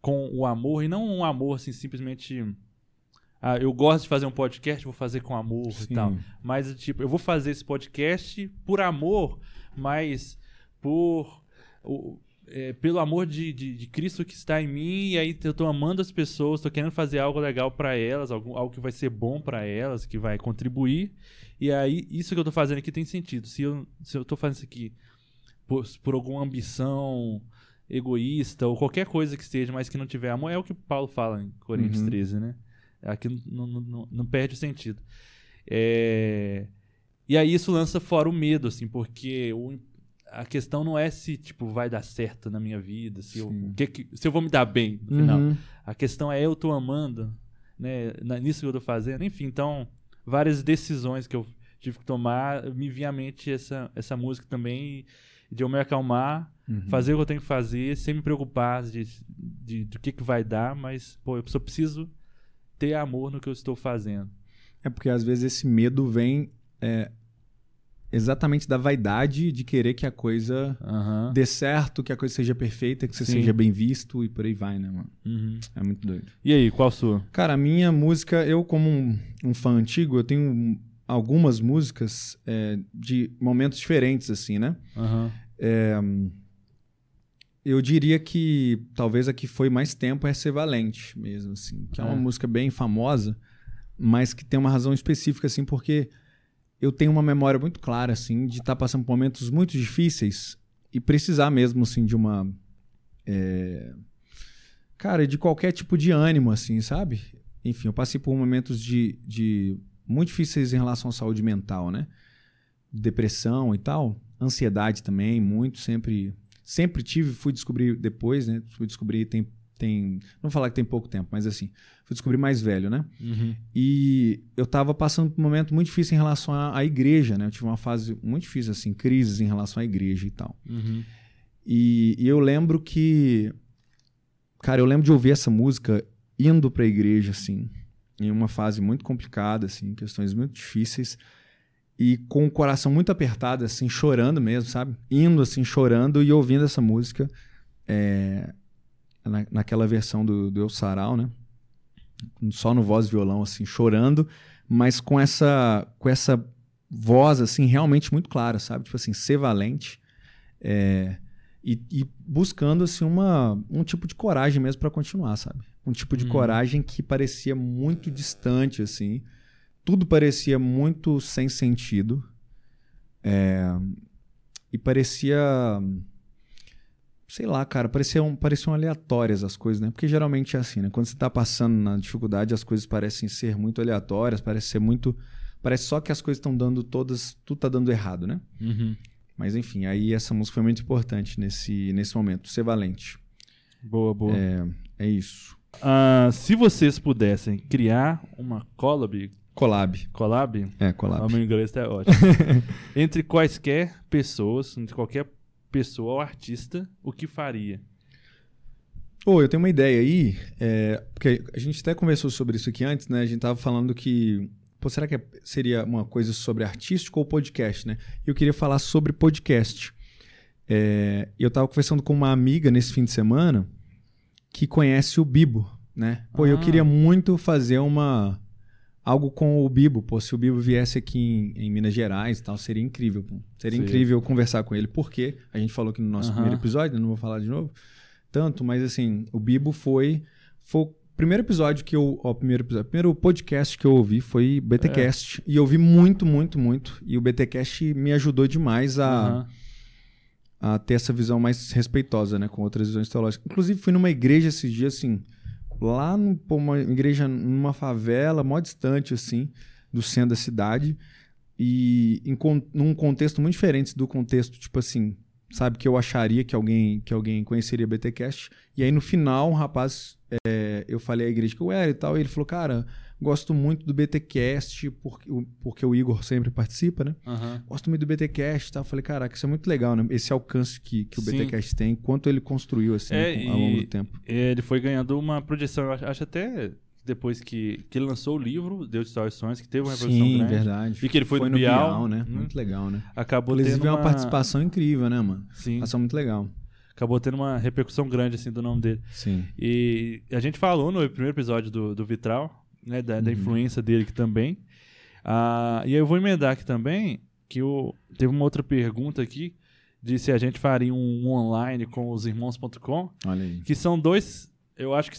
com o amor, e não um amor assim, simplesmente. Ah, eu gosto de fazer um podcast, vou fazer com amor Sim. e tal. Mas, tipo, eu vou fazer esse podcast por amor, mas por. o- é, pelo amor de, de, de Cristo que está em mim, e aí eu tô amando as pessoas, tô querendo fazer algo legal para elas, algo, algo que vai ser bom para elas, que vai contribuir. E aí, isso que eu tô fazendo aqui tem sentido. Se eu, se eu tô fazendo isso aqui por, por alguma ambição egoísta ou qualquer coisa que seja, mas que não tiver amor, é o que Paulo fala em Coríntios Uhum. 13, né? Aqui não, não, não, não perde o sentido. É, E aí isso lança fora o medo, assim, porque o- a questão não é se, tipo, vai dar certo na minha vida, se, eu, que que- se eu vou me dar bem no final. Uhum. A questão é eu tô amando, né? na- Nisso que eu tô fazendo. Enfim, então, várias decisões que eu tive que tomar, me vinha à mente essa, essa música também, de eu me acalmar, Uhum. fazer o que eu tenho que fazer, sem me preocupar de, de, do que, que vai dar, mas, pô, eu só preciso ter amor no que eu estou fazendo. É porque às vezes esse medo vem é, exatamente da vaidade de querer que a coisa Aham. dê certo, que a coisa seja perfeita, que você Sim. seja bem visto e por aí vai, né, mano? Uhum. É muito doido. E aí, qual a sua? Cara, a minha música, eu como um, um fã antigo, eu tenho algumas músicas é, de momentos diferentes, assim, né? Aham. Eu diria que talvez a que foi mais tempo é Ser Valente mesmo, assim. Que é uma É. música bem famosa, mas que tem uma razão específica, assim, porque eu tenho uma memória muito clara, assim, de estar passando por momentos muito difíceis e precisar mesmo, assim, de uma... é, Cara, de qualquer tipo de ânimo, assim, sabe? Enfim, eu passei por momentos de, de muito difíceis em relação à saúde mental, né? Depressão e tal. Ansiedade também, muito, sempre sempre tive, fui descobrir depois, né? Fui descobrir tem tem, não falar que tem pouco tempo, mas assim, fui descobrir mais velho, né? Uhum. E eu tava passando por um momento muito difícil em relação à, à igreja, né? Eu tive uma fase muito difícil assim, crises em relação à igreja e tal. Uhum. E, e eu lembro que cara, eu lembro de ouvir essa música indo pra igreja assim, em uma fase muito complicada assim, questões muito difíceis e com o coração muito apertado, assim, chorando mesmo, sabe? Indo, assim, chorando e ouvindo essa música é, na, naquela versão do, do El Sarau, né? Só no voz e violão, assim, chorando, mas com essa, com essa voz, assim, realmente muito clara, sabe? Tipo assim, ser valente é, e, e buscando, assim, uma, um tipo de coragem mesmo para continuar, sabe? Um tipo de Uhum. coragem que parecia muito distante, assim, tudo parecia muito sem sentido. É, e parecia. Sei lá, cara, pareciam, pareciam aleatórias as coisas, né? Porque geralmente é assim, né? Quando você tá passando na dificuldade, as coisas parecem ser muito aleatórias, parece ser muito. Parece só que as coisas estão dando todas. Tudo tá dando errado, né? Uhum. Mas enfim, aí essa música foi muito importante nesse, nesse momento. Ser valente. Boa, boa. É, é isso. Ah, se vocês pudessem criar uma collab, Collab. collab, É, o collab. meu inglês tá ótimo, entre quaisquer pessoas, entre qualquer pessoa ou artista, o que faria? Ô, eu tenho uma ideia aí, é, porque a gente até conversou sobre isso aqui antes, né? A gente tava falando que. Pô, será que é- seria uma coisa sobre artístico ou podcast, né? Eu queria falar sobre podcast. É, eu tava conversando com uma amiga nesse fim de semana que conhece o Bibo, né? Pô, eu Ah. queria muito fazer uma. Algo com o Bibo, pô, se o Bibo viesse aqui em, em Minas Gerais e tal, seria incrível, pô. Seria Sim. incrível conversar com ele, porque a gente falou aqui no nosso primeiro episódio, não vou falar de novo tanto, mas assim, o Bibo foi, foi o primeiro episódio que eu, ó, o primeiro episódio, primeiro podcast que eu ouvi foi BTcast, e eu ouvi muito, muito, muito, e o BTcast me ajudou demais a, a ter essa visão mais respeitosa, né, com outras visões teológicas. Inclusive fui numa igreja esses dias assim, lá num- pô, uma igreja numa favela, mó distante assim, do centro da cidade, e em num contexto muito diferente do contexto, tipo assim, sabe, que eu acharia que alguém que alguém conheceria BTcast. E aí no final, um rapaz, é, eu falei à igreja que eu era e tal, e ele falou, cara, gosto muito do BTcast, porque, o- porque o Igor sempre participa, né? Aham. Gosto muito do BTcast e tal. Eu falei, caraca, isso é muito legal, né? Esse alcance que, que o Sim. BTcast tem, quanto ele construiu, assim, É, ao longo do tempo. Ele foi ganhando uma projeção, eu acho, acho até depois que, que ele lançou o livro, Deu de Sonhos, que teve uma repercussão Sim, grande. verdade. E que ele foi no no Bial, né? né? Muito legal, né? Acabou Inclusive, tendo é uma participação incrível, né, mano? Sim, Ação muito legal. acabou tendo uma repercussão grande assim do nome dele. Sim. E a gente falou no primeiro episódio do, do Vitral, né, da, da Uhum. influência dele aqui também. Ah, e aí eu vou emendar aqui também, que o, teve uma outra pergunta aqui, de se a gente faria um, online com os irmãos.com, que são dois, eu acho que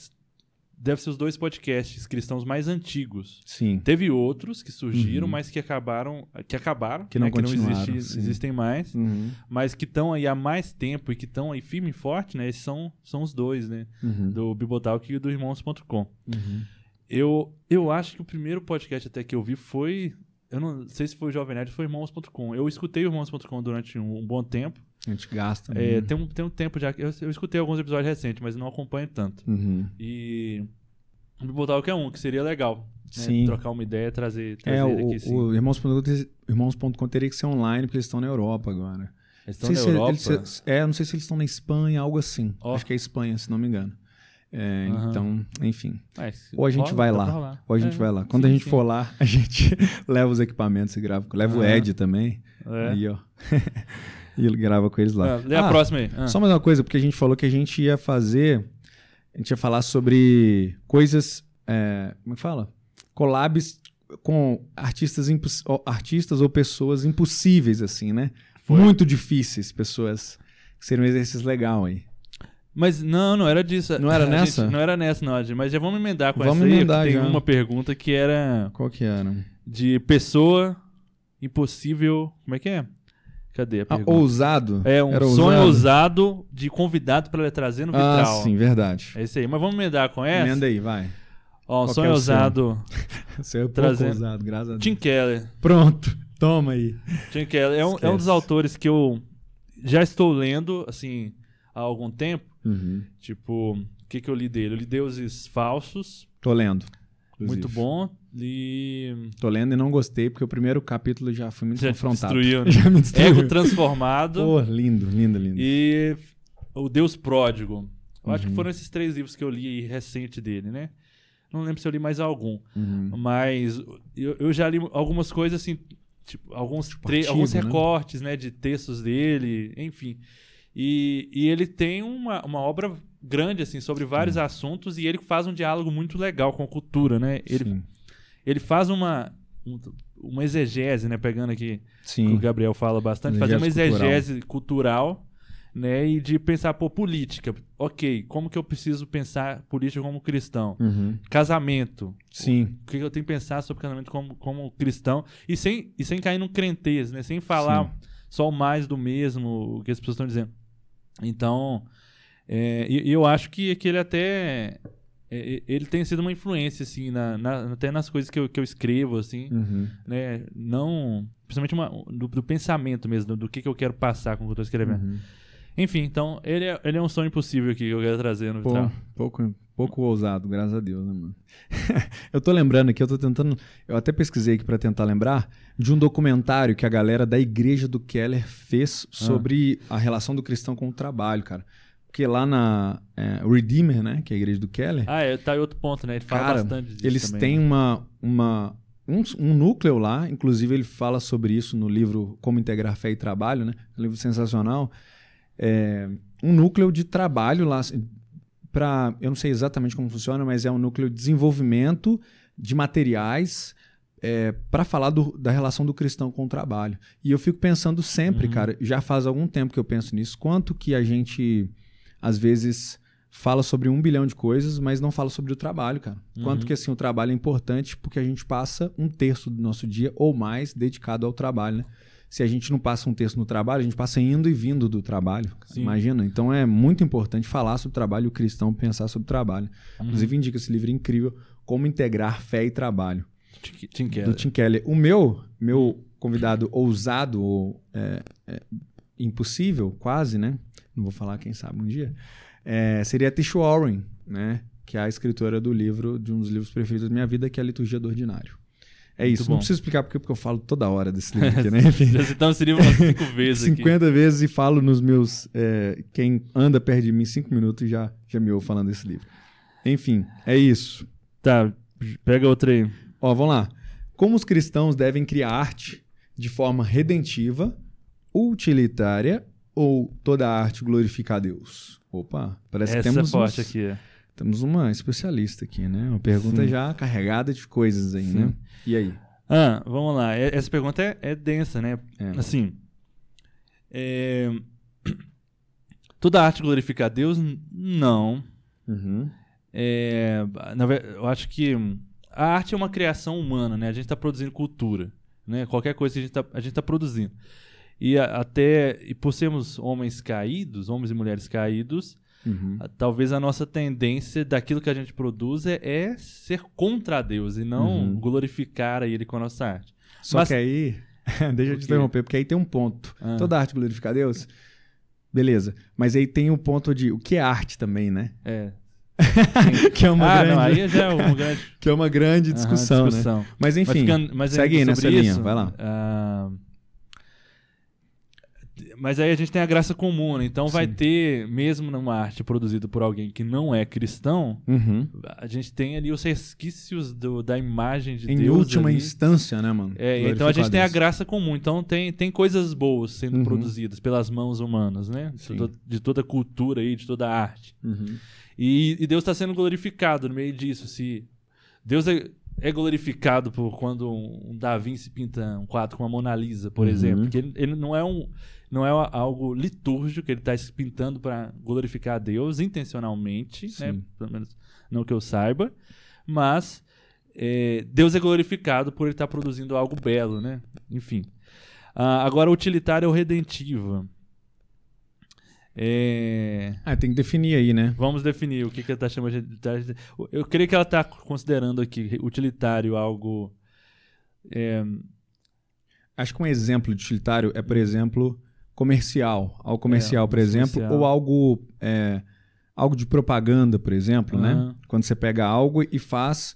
deve ser os dois podcasts cristãos mais antigos. Sim. Teve outros que surgiram, Uhum. mas que acabaram, que acabaram, Que não né, que não existe- existem mais, Uhum. mas que estão aí há mais tempo e que estão aí firme e forte, né? Esses são, são os dois, né? Uhum. Do Bibotalk e do Irmãos.com. Uhum. Eu, eu acho que o primeiro podcast até que eu vi foi. Eu não sei se foi o Jovem Nerd, foi Irmãos.com. Eu escutei o Irmãos.com durante um, um bom tempo. A gente gasta. É, tem, um, tem um tempo já. Eu, eu escutei alguns episódios recentes, mas não acompanho tanto. Uhum. E. O Bibotalk é um, que seria legal. né? Sim. Trocar uma ideia, trazer, trazer É, o, aqui sim. o Irmãos.com Irmãos.com teria que ser online, porque eles estão na Europa agora. Eles estão na se Europa. eles- é, não sei se eles estão na Espanha, algo assim. Ó. Acho que é Espanha, se não me engano. É, Aham. Então, enfim. Mas Ou a gente rola, vai lá. rolar. Ou a gente É, vai lá. Quando a sim, gente sim. for lá, a gente leva os equipamentos e grava. Leva o Aham. Ed também. É. Aí, ó. e ele grava com eles lá. Ah, lê a Ah, próxima aí. Ah. Só mais uma coisa, porque a gente falou que a gente ia fazer. A gente ia falar sobre coisas. é, como é que fala? Collabs com artistas, artistas ou pessoas impossíveis, assim, né? Foi. Muito difíceis, pessoas. Seria um exercício legal aí. Mas não, não era disso. Não era A gente- nessa? não era nessa, não. Adi, Mas já vamos emendar com Vamos essa aí. emendar porque tem já. uma pergunta que era Qual que era? de pessoa impossível. Como é que é? Cadê a Ah, pergunta? ousado? É um Era sonho ousado de convidado para trazer no Ah, vitral. sim, verdade. É isso aí. Mas vamos emendar com essa? Emenda aí, vai. Ó, um Qual sonho é seu? ousado. Você é pouco Trazendo. ousado, graças a Deus. Tim Keller. Pronto, toma aí. Tim Keller é um, é um dos autores que eu já estou lendo, assim, há algum tempo. Uhum. Tipo, o que, que eu li dele? Eu li Deuses Falsos. Tô lendo. inclusive. Muito bom. Li. Tô lendo e não gostei, porque o primeiro capítulo já fui muito Já confrontado. destruiu, né? Já me destruiu. Ego Transformado Pô, lindo, lindo, lindo. e O Deus Pródigo. Eu acho que Uhum. foram esses três livros que eu li recente dele, né? Não lembro se eu li mais algum. Uhum. Mas eu, eu já li algumas coisas assim, tipo, alguns, tre- artigo, alguns né? recortes, né, de textos dele, enfim. E, e ele tem uma, uma obra grande, assim, sobre vários assuntos e ele faz um diálogo muito legal com a cultura, né? Ele, Sim. ele faz uma, um- uma exegese, né, pegando aqui que o Sim. Gabriel fala bastante, fazer uma Exegese cultural. cultural, né, e de pensar, pô, política. Ok, como que eu preciso pensar política como cristão? Uhum. Casamento. Sim. O que eu tenho que pensar sobre casamento como, como cristão e sem, e sem cair no crentez, né? Sem falar Sim. só o mais do mesmo, o que as pessoas estão dizendo. Então, é, e, eu acho que, que ele até... é, ele tem sido uma influência, assim, na, na- até nas coisas que eu, que eu escrevo, assim, Uhum. né? Não... Principalmente uma, do, do pensamento mesmo, do, do que, que eu quero passar com o que eu estou escrevendo. Uhum. Enfim, então, ele é, ele é um sonho impossível aqui que eu quero trazer no Pô, vitral. pouco, pouco ousado, graças a Deus, né, mano? eu tô lembrando aqui, eu tô tentando. Eu até pesquisei aqui pra tentar lembrar de um documentário que a galera da igreja do Keller fez sobre a relação do cristão com o trabalho, cara. Porque lá na é, Redeemer, né, que é a igreja do Keller, Ah, é, tá aí outro ponto, né? Ele fala Cara, bastante disso eles também, têm né? uma, uma um, um núcleo lá, inclusive ele fala sobre isso no livro Como Integrar Fé e Trabalho, né? Um livro sensacional. É, um núcleo de trabalho lá para, eu não sei exatamente como funciona, mas é um núcleo de desenvolvimento de materiais para falar do- da relação do cristão com o trabalho. E eu fico pensando sempre, Uhum. cara, já faz algum tempo que eu penso nisso, quanto que a gente às vezes fala sobre um bilhão de coisas, mas não fala sobre o trabalho, cara. Quanto Uhum. que assim o trabalho é importante porque a gente passa um terço do nosso dia ou mais dedicado ao trabalho, né? Se a gente não passa um terço no trabalho, a gente passa indo e vindo do trabalho. Sim. Imagina. Então é muito importante falar sobre o trabalho, o cristão pensar sobre o trabalho. Uhum. Inclusive indica esse livro incrível, Como Integrar Fé e Trabalho Tim- Tim do Keller. Tim Keller. O meu, meu convidado ousado ou é, é, impossível, quase, né? Não vou falar, quem sabe um dia. é, seria a Tish Warren, né? Que é a escritora do livro, de um dos livros preferidos da minha vida, que é a Liturgia do Ordinário. É Muito isso. bom. Não preciso explicar porque, porque eu falo toda hora desse livro aqui, né? Enfim. Já citamos esse livro umas cinco vezes aqui. 50 vezes e falo nos meus. é, quem anda perto de mim cinco minutos já, já me ouve falando desse livro. Enfim, é isso. Tá, pega outra aí. Ó, vamos lá. Como os cristãos devem criar arte de forma redentiva, utilitária ou toda a arte glorifica a Deus? Opa, parece Essa que temos, é forte uns- aqui. Temos uma especialista aqui, né? Uma pergunta Sim. já carregada de coisas aí, Sim. né? E aí? Ah, vamos lá. Essa pergunta é, é densa, né? É. Assim, é, toda arte glorifica a Deus? Não. Uhum. É, eu acho que a arte é uma criação humana, né? A gente está produzindo cultura, né? Qualquer coisa que a gente está tá produzindo. E a- até e por sermos homens caídos, homens e mulheres caídos, Uhum. a- talvez a nossa tendência daquilo que a gente produz é, é ser contra Deus e não Uhum. glorificar a Ele com a nossa arte. Só Mas- que aí, deixa eu te interromper, porque aí tem um ponto. Ah. Toda arte glorifica a Deus? Beleza. Mas aí tem o ponto de o que é arte também, né? É. que é uma ah, grande, não, aí já é uma grande que é uma grande Aham, discussão, né? discussão. Mas enfim, mas ficando, mas segue aí nessa sobre linha, isso, vai lá. ah, mas aí a gente tem a graça comum, né? Então vai Sim. ter, mesmo numa arte produzida por alguém que não é cristão, Uhum. a gente tem ali os resquícios do- da imagem de Em Deus. última ali. instância, né, mano? É, então a gente tem a graça comum. Então tem, tem coisas boas sendo Uhum. produzidas pelas mãos humanas, né? De, to- de toda a cultura aí, de toda a arte. Uhum. E, e Deus está sendo glorificado no meio disso. Se Deus é, é glorificado por quando um, um Da Vinci pinta um quadro com a Mona Lisa, por Uhum. exemplo, porque ele, ele não é um não é algo litúrgico, ele está pintando para glorificar a Deus intencionalmente, né? Pelo menos não que eu saiba, mas é, Deus é glorificado por ele estar produzindo algo belo, né? Enfim. Ah, agora, utilitária ou redentiva. É, Ah, tem que definir aí, né? Vamos definir o que, que ela está chamando de utilitário. Eu creio que ela está considerando aqui utilitário algo. é, Acho que um exemplo de utilitário é, por exemplo, comercial. Algo comercial, É, por exemplo, ou algo, é, algo de propaganda, por exemplo, né? Aham. Quando você pega algo e faz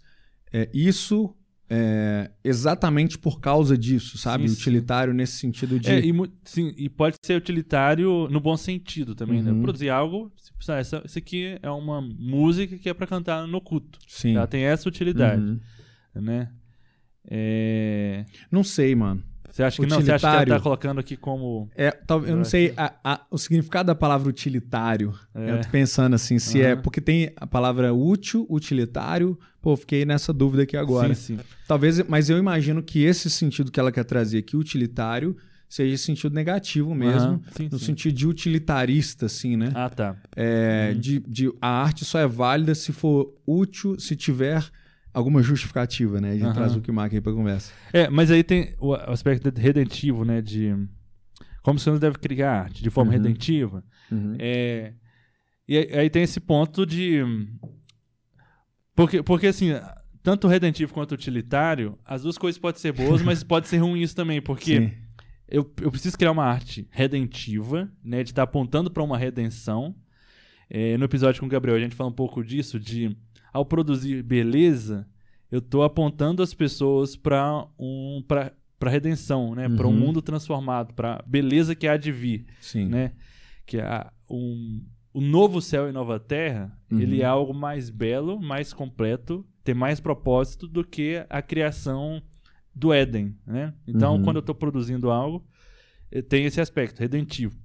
é, isso é, exatamente por causa disso, sabe? Sim, sim. Utilitário nesse sentido de. é, e, sim, e pode ser utilitário no bom sentido também, né? Uhum. Produzir algo. sabe, essa, isso aqui é uma música que é para cantar no culto. Sim. Ela tem essa utilidade, Uhum. né? É, Não sei, mano. Você acha que não? Você acha que ela tá colocando aqui como. É, tal- eu não sei a- a- o significado da palavra utilitário. É. Eu tô pensando assim, se é. Aham. Porque tem a palavra útil, utilitário. Pô, fiquei nessa dúvida aqui agora. Sim, sim. Talvez, mas eu imagino que esse sentido que ela quer trazer aqui, utilitário, seja sentido negativo mesmo. Aham, sim, no sim. sentido de utilitarista, assim, né? Ah, tá. É, de, de- a arte só é válida se for útil, se tiver alguma justificativa, né? A gente Aham. traz o marca aí pra conversa. É, mas aí tem o aspecto redentivo, né? De como você deve criar arte de forma Uhum. redentiva. É, e aí tem esse ponto de. Porque, porque assim, tanto redentivo quanto utilitário, as duas coisas podem ser boas, mas pode ser ruins também, porque Sim. eu, eu preciso criar uma arte redentiva, né? De estar apontando para uma redenção. É, no episódio com o Gabriel, a gente fala um pouco disso, de ao produzir beleza, eu estou apontando as pessoas para um, para redenção, né? Para um Uhum. mundo transformado, para beleza que há de vir Sim. né? Que a, um, o novo céu e nova terra, Uhum. ele é algo mais belo, mais completo, tem mais propósito do que a criação do Éden, né? Então, Uhum. quando eu estou produzindo algo, eh, tem esse aspecto redentivo.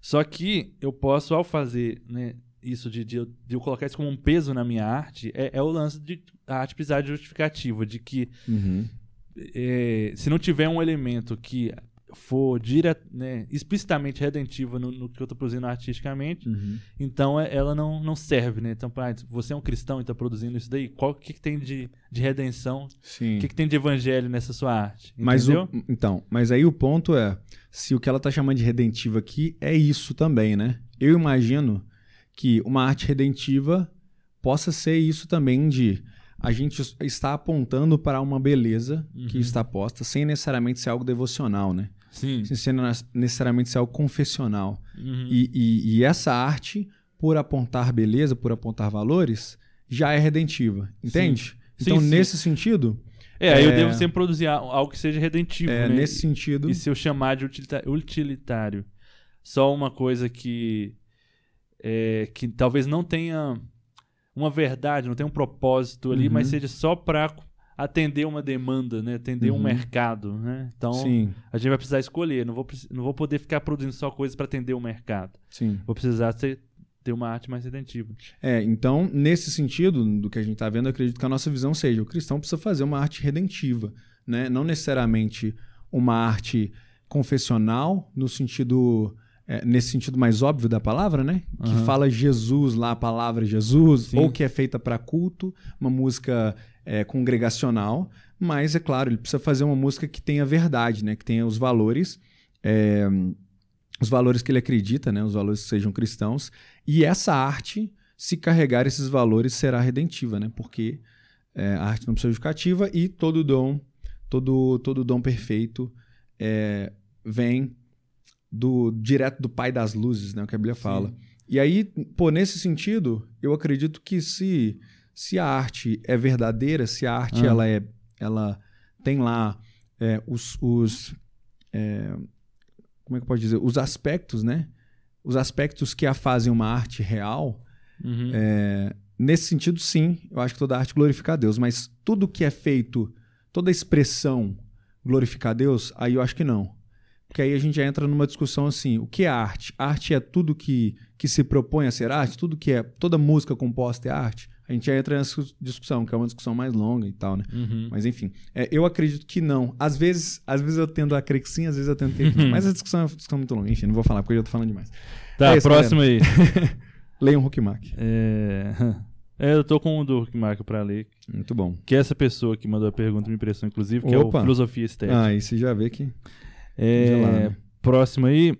Só que eu posso, ao fazer né, isso de, de, eu, de eu colocar isso como um peso na minha arte, é, é o lance de a arte precisar de justificativa, de que Uhum. é, se não tiver um elemento que for dire, né, explicitamente redentivo no, no que eu estou produzindo artisticamente, Uhum. então é- ela não, não serve, né? Então, pá, você é um cristão e está produzindo isso daí, qual que, que tem de, de redenção? O que, que tem de evangelho nessa sua arte? Mas o, então, mas aí o ponto é, se o que ela tá chamando de redentivo aqui é isso também, né? Eu imagino que uma arte redentiva possa ser isso também de a gente está apontando para uma beleza que Uhum. está posta sem necessariamente ser algo devocional, né? Sim. Sem necessariamente ser algo confessional. Uhum. E, e- e essa arte, por apontar beleza, por apontar valores, já é redentiva, entende? Sim, Então, sim. nesse sentido, É, aí eu é- devo sempre produzir algo que seja redentivo, é, né? nesse sentido, E se eu chamar de utilitário só uma coisa que é, que talvez não tenha uma verdade, não tenha um propósito ali, Uhum. mas seja só para atender uma demanda, né? Atender um Uhum. mercado, né? Então sim, a gente vai precisar escolher. Não vou, não vou poder ficar produzindo só coisas para atender o mercado. sim. Vou precisar ter, ter uma arte mais redentiva. É, então, nesse sentido, do que a gente está vendo, eu acredito que a nossa visão seja: o cristão precisa fazer uma arte redentiva, né? Não necessariamente uma arte confessional, no sentido. É, nesse sentido mais óbvio da palavra, né? Que Aham. fala Jesus lá, a palavra Jesus, Sim. ou que é feita para culto, uma música é, congregacional, mas é claro, ele precisa fazer uma música que tenha verdade, né? Que tenha os valores, é, os valores que ele acredita, né? Os valores que sejam cristãos. E essa arte, se carregar esses valores, será redentiva, né? Porque é, a arte não precisa justificativa e todo dom, todo, todo dom perfeito é, vem do direto do Pai das Luzes, né? O que a Bíblia fala. E aí, pô, nesse sentido, eu acredito que se, se a arte é verdadeira, se a arte Ah. ela é, ela tem lá é, os, os é, como é que posso dizer? Os aspectos, né? Os aspectos que a fazem uma arte real. Uhum. É, nesse sentido, sim, eu acho que toda arte glorifica a Deus. Mas tudo que é feito, toda expressão glorificar a Deus, aí eu acho que não. Porque aí a gente já entra numa discussão assim: o que é arte? Arte é tudo que, que se propõe a ser arte? Tudo que é. Toda música composta é arte? A gente já entra nessa discussão, que é uma discussão mais longa e tal, né? Uhum. Mas enfim, é, eu acredito que não. Às vezes, às vezes eu tendo a crer que sim, às vezes eu tendo que não. Mas a discussão é uma discussão muito longa. Enfim, não vou falar porque eu já tô falando demais. Tá, É isso, próximo aí. Leiam Huckmark. É... é, eu tô com o do Marco pra ler. Muito bom. Que é essa pessoa que mandou a pergunta me impressou, inclusive, que é Opa. o Filosofia Estética. Ah, e você já vê que. É? Próximo aí,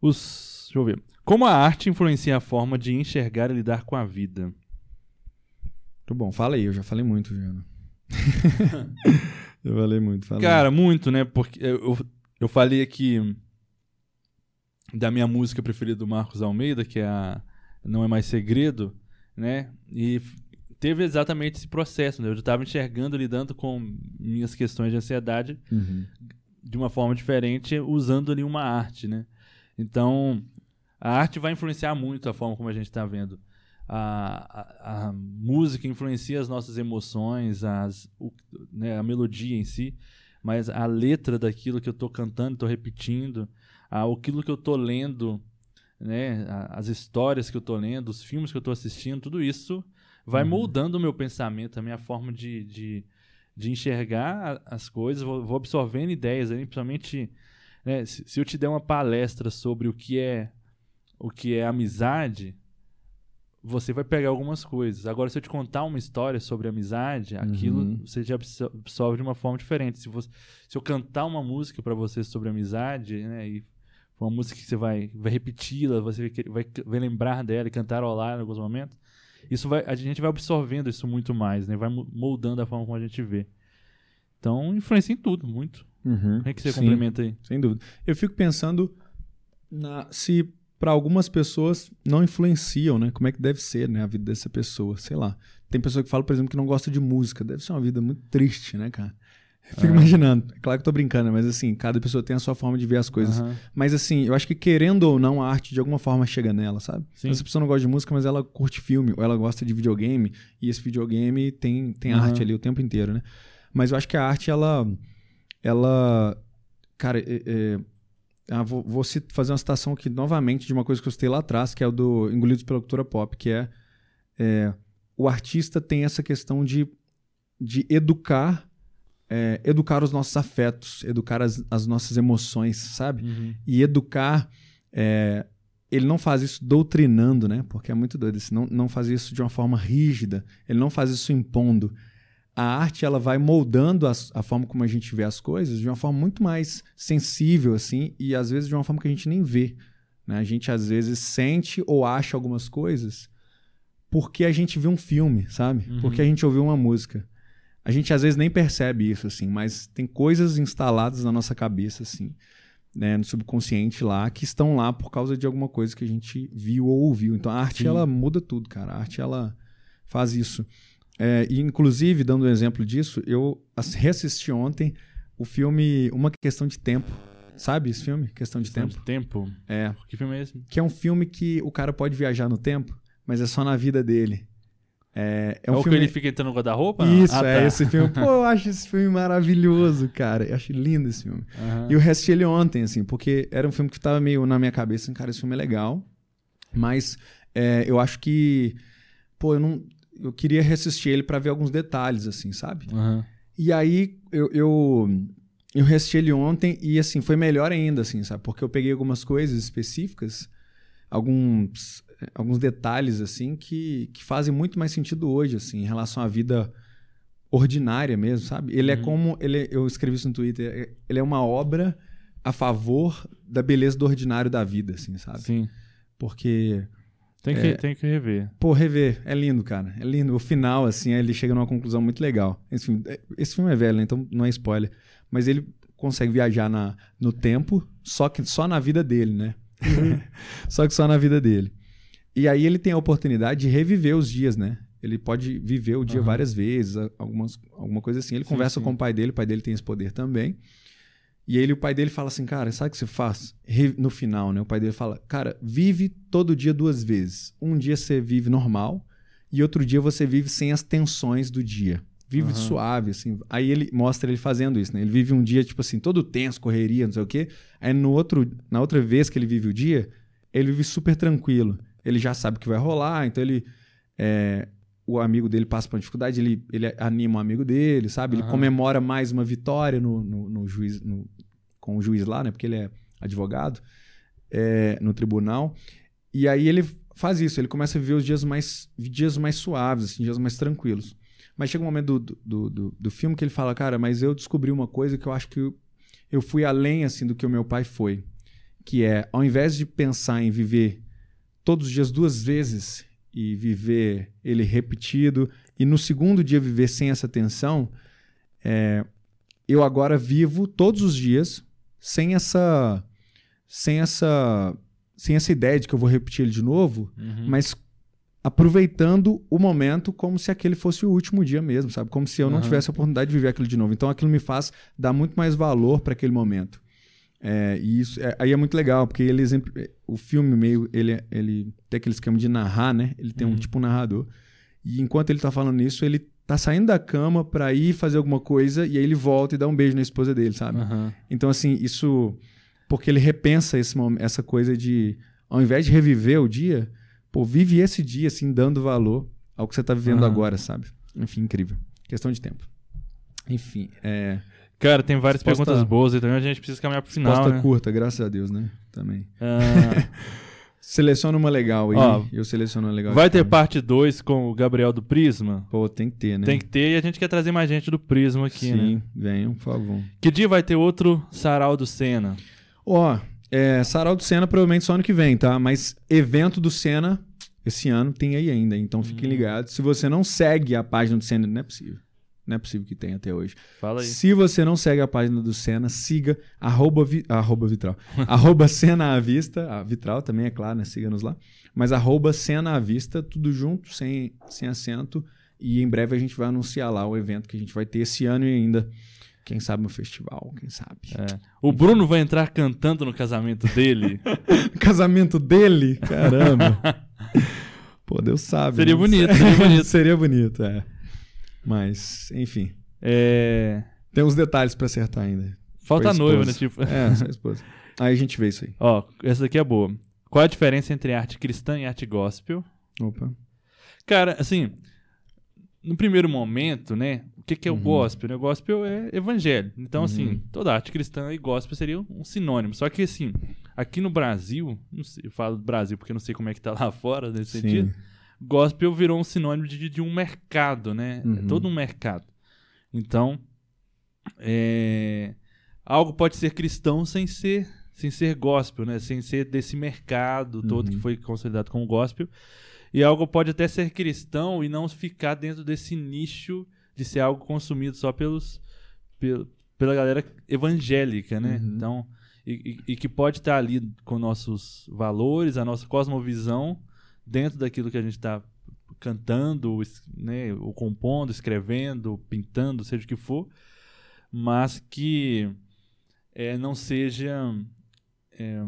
os. Deixa eu ver. Como a arte influencia a forma de enxergar e lidar com a vida? Muito bom. Fala aí, eu já falei muito, Jana. eu falei muito, fala aí. Cara, muito, né? Porque eu, eu, falei aqui da minha música preferida do Marcos Almeida, que é a Não É Mais Segredo, né? E teve exatamente esse processo, né? Eu estava enxergando, lidando com minhas questões de ansiedade Uhum. De uma forma diferente, usando ali uma arte, né? Então, a arte vai influenciar muito a forma como a gente está vendo. A, a, a música influencia as nossas emoções, as, o- né, a melodia em si, mas a letra daquilo que eu estou cantando, estou repetindo, a, aquilo que eu estou lendo, né, a- as histórias que eu estou lendo, os filmes que eu estou assistindo, tudo isso vai Uhum. moldando o meu pensamento, a minha forma de, de, de enxergar as coisas, vou, vou absorvendo ideias, aí, principalmente né, se, se eu te der uma palestra sobre o que é o que é amizade, você vai pegar algumas coisas. Agora, se eu te contar uma história sobre amizade, aquilo Uhum. você já absor- absorve de uma forma diferente. Se, você, se eu cantar uma música para você sobre amizade, né, e uma música que você vai, vai repeti-la, você vai, vai, vai lembrar dela e cantarolar em alguns momentos, isso vai, a gente vai absorvendo isso muito mais, né, vai moldando a forma como a gente vê. Então, influencia em tudo, muito. Uhum. Como é que você Sim. complementa aí? Sem dúvida. Eu fico pensando na, se para algumas pessoas não influenciam, né? Como é que deve ser, né, a vida dessa pessoa, sei lá. Tem pessoa que fala, por exemplo, que não gosta de música. Deve ser uma vida muito triste, né, cara? Fico Ah. imaginando. É claro que eu tô brincando, mas assim, cada pessoa tem a sua forma de ver as coisas. Aham. Mas assim, eu acho que querendo ou não, a arte de alguma forma chega nela, sabe? Sim. Essa pessoa não gosta de música, mas ela curte filme, ou ela gosta de videogame, e esse videogame tem, tem Aham. arte ali o tempo inteiro, né? Mas eu acho que a arte, ela. Ela. Cara, é, é, ah, vou, vou fazer uma citação aqui novamente de uma coisa que eu citei lá atrás, que é o do Engolidos pela Cultura Pop, que é, é, o artista tem essa questão de, de educar. É, educar os nossos afetos, educar as, as nossas emoções, sabe? Uhum. e educar. é, ele não faz isso doutrinando, né? Porque é muito doido. Ele não, não faz isso de uma forma rígida. Ele não faz isso impondo. A arte ela vai moldando as- a forma como a gente vê as coisas de uma forma muito mais sensível, assim, e às vezes de uma forma que a gente nem vê. né? A gente às vezes sente ou acha algumas coisas porque a gente viu um filme, sabe? Uhum. Porque a gente ouviu uma música. A gente às vezes nem percebe isso, assim, mas tem coisas instaladas na nossa cabeça, assim, né, no subconsciente lá, que estão lá por causa de alguma coisa que a gente viu ou ouviu. Então a arte, Sim. ela muda tudo, cara. A arte, ela faz isso. É, e, inclusive, dando um exemplo disso, eu ass- reassisti ontem o filme Uma Questão de Tempo. Sabe esse filme? Questão de Questão Tempo? de tempo. É. Que filme é esse? Que é um filme que o cara pode viajar no tempo, mas é só na vida dele. É, é É, um o filme... que ele fica entrando no guarda-roupa? Isso, Ah, é tá. esse filme. Pô, eu acho esse filme maravilhoso, cara. Eu acho lindo esse filme. Aham. E eu reassisti ele ontem, assim, porque era um filme que tava meio na minha cabeça, assim, cara, esse filme é legal, mas é, eu acho que, pô, eu não, eu queria reassistir ele pra ver alguns detalhes, assim, sabe? Aham. E aí eu, eu, eu reassisti ele ontem e, assim, foi melhor ainda, assim, sabe? Porque eu peguei algumas coisas específicas, alguns, alguns detalhes, assim, que, que fazem muito mais sentido hoje, assim, em relação à vida ordinária mesmo, sabe? Ele é Uhum. como, ele, eu escrevi isso no Twitter, é- ele é uma obra a favor da beleza do ordinário da vida, assim, sabe? Sim. Porque Tem que, tem que rever. Pô, rever, é lindo, cara. É lindo. O final, assim, ele chega numa conclusão muito legal. Esse filme, é- esse filme é velho, né? então não é spoiler. Mas ele consegue viajar na, no tempo, só que só na vida dele, né? só que só na vida dele. E aí ele tem a oportunidade de reviver os dias, né? Ele pode viver o dia Aham. várias vezes, algumas, alguma coisa assim. Ele Sim, conversa sim. com o pai dele, o pai dele tem esse poder também. E ele, o pai dele fala assim, cara, sabe o que você faz? No final, né? O pai dele fala, cara, vive todo dia duas vezes. Um dia você vive normal e outro dia você vive sem as tensões do dia. Vive Aham. suave, assim. Aí ele mostra ele fazendo isso, né? Ele vive um dia, tipo assim, todo tenso, correria, não sei o quê. Aí no outro, na outra vez que ele vive o dia, ele vive super tranquilo. Ele já sabe o que vai rolar, então ele. é, o amigo dele passa por uma dificuldade, ele, ele anima o amigo dele, sabe? Ele Aham. comemora mais uma vitória no, no, no juiz, no- com o juiz lá, né? Porque ele é advogado é, no tribunal. E aí ele faz isso, ele começa a viver os dias mais, dias mais suaves, assim, dias mais tranquilos. Mas chega um momento do, do, do, do filme que ele fala, cara, mas eu descobri uma coisa que eu acho que eu, eu fui além assim do que o meu pai foi. Que é, ao invés de pensar em viver todos os dias duas vezes e viver ele repetido, e no segundo dia viver sem essa tensão, é, eu agora vivo todos os dias sem essa sem essa sem essa ideia de que eu vou repetir ele de novo, Uhum. mas aproveitando o momento como se aquele fosse o último dia mesmo, sabe? Como se eu não tivesse a oportunidade de viver aquilo de novo. Então aquilo me faz dar muito mais valor para aquele momento. É, e isso é- aí é muito legal, porque ele exemplo, o filme meio ele ele tem aquele esquema de narrar, né? Ele tem um Uhum. tipo um narrador. E enquanto ele tá falando isso, ele tá saindo da cama para ir fazer alguma coisa e aí ele volta e dá um beijo na esposa dele, sabe? Aham. Então, assim, isso. Porque ele repensa esse, essa coisa de. Ao invés de reviver o dia, pô, vive esse dia, assim, dando valor ao que você tá vivendo Aham. agora, sabe? Enfim, incrível. Questão de tempo. Enfim, é. Cara, tem várias Resposta- perguntas boas e também a gente precisa caminhar pro final, Resposta né? curta, graças a Deus, né? Também. Ah, Seleciona uma legal aí. Ó, eu seleciono uma legal. vai ter também. parte 2 com o Gabriel do Prisma? Pô, tem que ter, né? Tem que ter e a gente quer trazer mais gente do Prisma aqui, Sim, né? venham, por favor. Que dia vai ter outro Sarau do Senna? Ó, é, Sarau do Senna provavelmente só ano que vem, tá? Mas evento do Senna esse ano tem aí ainda, então fiquem Hum. ligados. Se você não segue a página do Senna, não é possível. Não é possível que tenha até hoje. Fala aí. Se você não segue a página do Senna, siga arroba, vi, arroba vitral. arroba Senna à vista. A vitral também, é claro, né? Siga-nos lá. Mas arroba Senna à vista, tudo junto, sem, sem acento. E em breve a gente vai anunciar lá o evento que a gente vai ter esse ano e ainda. Quem sabe no festival, quem sabe. É. O Bruno vai entrar cantando no casamento dele. casamento dele? Caramba. Pô, Deus sabe. Seria né? bonito, seria bonito. seria bonito, é. Mas, enfim. É, Tem uns detalhes pra acertar ainda. Falta a noiva, né? Tipo... É, só a esposa. Aí a gente vê isso aí. Ó, essa daqui é boa. Qual a diferença entre arte cristã e arte gospel? Opa. Cara, assim, no primeiro momento, né? O que, que é o Uhum. gospel? né? O gospel é evangelho. Então, assim, Uhum. toda arte cristã e gospel seria um sinônimo. Só que, assim, aqui no Brasil, não sei, eu falo Brasil porque não sei como é que tá lá fora nesse sentido. Gospel virou um sinônimo de, de um mercado, né? É Uhum. todo um mercado. Então, é, algo pode ser cristão sem ser sem ser gospel, né? Sem ser desse mercado todo Uhum. que foi consolidado como gospel. E algo pode até ser cristão e não ficar dentro desse nicho de ser algo consumido só pelos pel- pela galera evangélica, né? Uhum. Então, e, e- e que pode estar ali com nossos valores, a nossa cosmovisão dentro daquilo que a gente está cantando, né, ou compondo, escrevendo, pintando, seja o que for, mas que é, não seja é,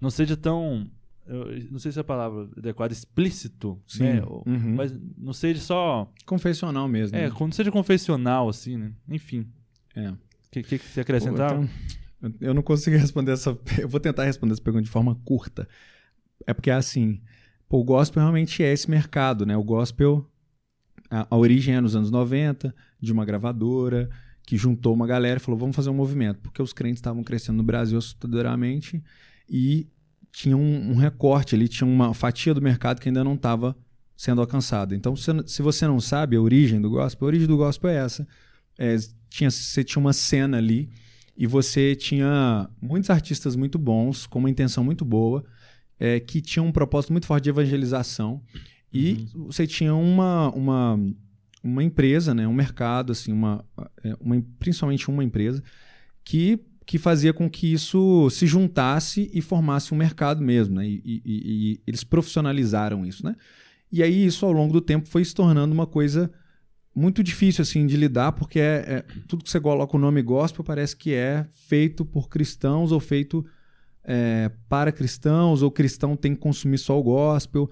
não seja tão eu não sei se é a palavra adequada explícito, Sim. né? Uhum. mas não seja só Confessional mesmo. é, né? quando seja confessional assim, né? Enfim, É. o que, que, que você Pô, acrescentava? então, eu não consegui responder essa. Eu vou tentar responder essa pergunta de forma curta. É porque, assim, pô, o gospel realmente é esse mercado, né? O gospel, a, a origem é nos anos 90, de uma gravadora que juntou uma galera e falou: vamos fazer um movimento. Porque os crentes estavam crescendo no Brasil assustadoramente e tinha um, um recorte ali, tinha uma fatia do mercado que ainda não estava sendo alcançada. Então, se, se você não sabe a origem do gospel, a origem do gospel é essa. É, tinha, você tinha uma cena ali e você tinha muitos artistas muito bons, com uma intenção muito boa, é, que tinham um propósito muito forte de evangelização. E você tinha uma, uma, uma empresa, né, um mercado, assim, uma, é, uma, principalmente uma empresa, que, que fazia com que isso se juntasse e formasse um mercado mesmo. Né, e, e- e- e eles profissionalizaram isso. Né? E aí isso, ao longo do tempo, foi se tornando uma coisa muito difícil assim de lidar, porque é, é- tudo que você coloca o nome gospel parece que é feito por cristãos ou feito é, para cristãos, ou cristão tem que consumir só o gospel,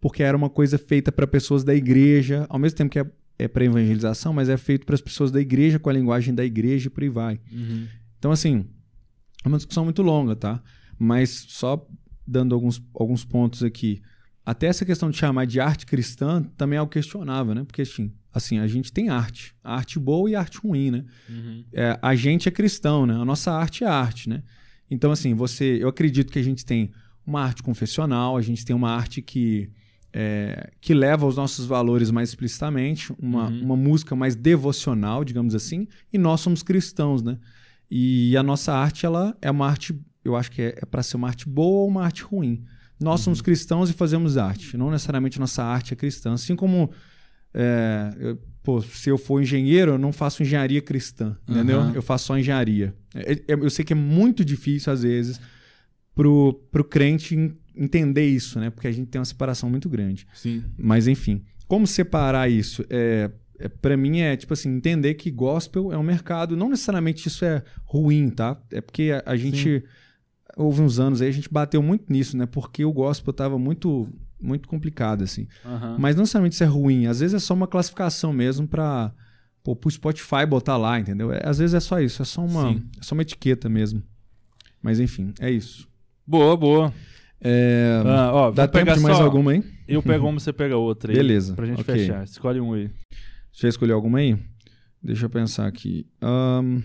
porque era uma coisa feita para pessoas da igreja, ao mesmo tempo que é, é para evangelização, mas é feito para as pessoas da igreja com a linguagem da igreja e por aí vai. Uhum. Então, assim, é uma discussão muito longa, tá? Mas só dando alguns, alguns pontos aqui. Até essa questão de chamar de arte cristã também é algo questionável, né? Porque, assim, assim a gente tem arte. Arte boa e arte ruim, né? Uhum. É, a gente é cristão, né? A nossa arte é arte, né? Então, assim, você... Eu acredito que a gente tem uma arte confessional, a gente tem uma arte que... é, que leva os nossos valores mais explicitamente, uma, Uhum. uma música mais devocional, digamos assim, e nós somos cristãos, né? E a nossa arte, ela é uma arte, eu acho que é, é para ser uma arte boa ou uma arte ruim. Nós somos Uhum. cristãos e fazemos arte, não necessariamente nossa arte é cristã. Assim como, é, eu- pô, se eu for engenheiro, eu não faço engenharia cristã, entendeu? Aham. Eu faço só engenharia. É- é- eu sei que é muito difícil, às vezes, pro, pro crente en- entender isso, né? Porque a gente tem uma separação muito grande. Sim. Mas enfim, como separar isso? É, é, para mim é tipo assim, entender que gospel é um mercado. Não necessariamente isso é ruim, tá? É porque a, a gente houve uns anos aí a gente bateu muito nisso, né? Porque o gospel tava muito muito complicado assim. Aham. Mas não necessariamente isso é ruim. Às vezes é só uma classificação mesmo para pô, pro Spotify botar lá, entendeu? É, às vezes é só isso, é só uma é só uma etiqueta mesmo. Mas enfim, é isso. Boa, boa. É, Ah, ó, dá tempo de mais só- alguma aí? Eu pego uma, você pega outra aí. Beleza, Pra gente ok. fechar. Escolhe um aí. Você já escolheu alguma aí? Deixa eu pensar aqui. Ahn,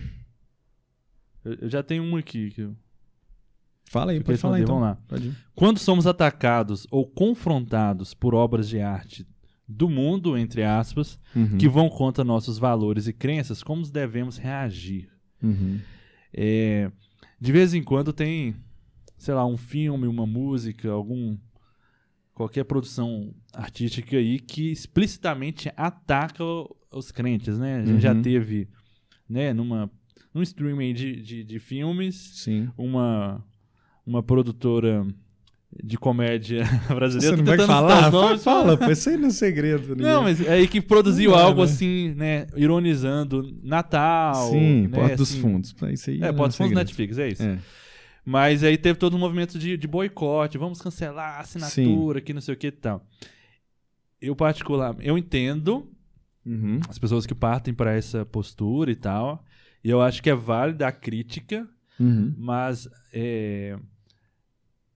Eu, já tenho um aqui. Que eu... fala aí, pode falar responder? então. Vamos lá. Pode ir. Quando somos atacados ou confrontados por obras de arte do mundo, entre aspas, Uhum, que vão contra nossos valores e crenças, como devemos reagir? uhum, É, de vez em quando tem, sei lá, um filme, uma música, algum qualquer produção artística aí que explicitamente ataca os crentes, né? A gente já Uhum. teve, né, numa num streaming de, de, de filmes, Sim. uma uma produtora de comédia brasileira. Você não vai falar? nomes, fala, aí não é segredo. ninguém- Não, mas aí que produziu Não é, algo né? assim, né, ironizando Natal. Sim, né, Porta dos assim, Fundos. Isso aí É, não Porta dos Fundos. Netflix, é isso. É. Mas aí teve todo um movimento de, de boicote, vamos cancelar a assinatura, que não sei o que e tal. Eu, particular, eu entendo Uhum. as pessoas que partem para essa postura e tal, e eu acho que é válida a crítica, Uhum. mas é...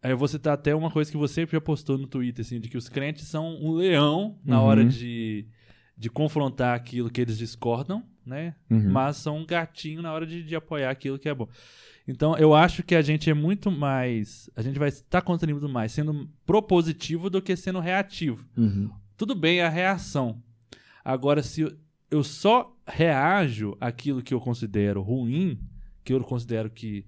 Aí eu vou citar até uma coisa que você já postou no Twitter, assim, de que os crentes são um leão na Uhum. hora de, de confrontar aquilo que eles discordam, né? Uhum. mas são um gatinho na hora de, de apoiar aquilo que é bom. Então, eu acho que a gente é muito mais. A gente vai estar contribuindo mais sendo propositivo do que sendo reativo. Uhum. Tudo bem a reação. Agora, se eu, só reajo àquilo que eu considero ruim, que eu considero que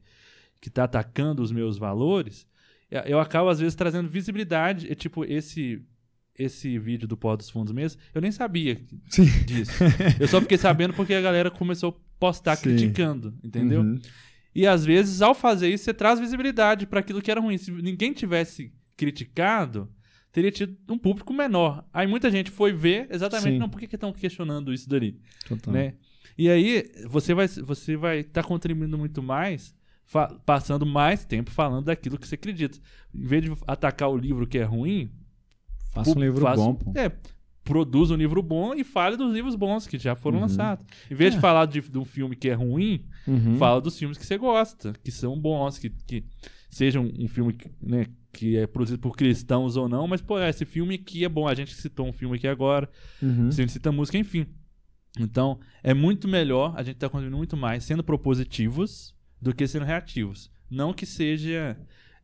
que está atacando os meus valores, eu- eu acabo às vezes trazendo visibilidade. É tipo esse esse vídeo do Pó dos Fundos mesmo, eu nem sabia Sim. disso. Eu só fiquei sabendo porque a galera começou a postar Sim. criticando, entendeu? Uhum. E às vezes, ao fazer isso, você traz visibilidade para aquilo que era ruim. Se ninguém tivesse criticado, teria tido um público menor. Aí muita gente foi ver exatamente, Sim. não, por que estão questionando isso dali, Total. né? E aí você vai você vai estar contribuindo muito mais, passando mais tempo falando daquilo que você acredita. Em vez de atacar o livro que é ruim, Faça um livro faça- bom, pô. É, produz um livro bom e fale dos livros bons que já foram Uhum. lançados. Em vez É. de falar de, de um filme que é ruim, Uhum. fala dos filmes que você gosta, que são bons, que, que sejam um filme que, né, que é produzido por cristãos ou não, mas, pô, esse filme aqui é bom. A gente citou um filme aqui agora, Uhum. a gente cita música, enfim. Então, é muito melhor, a gente tá contribuindo muito mais sendo propositivos do que sendo reativos. Não que seja.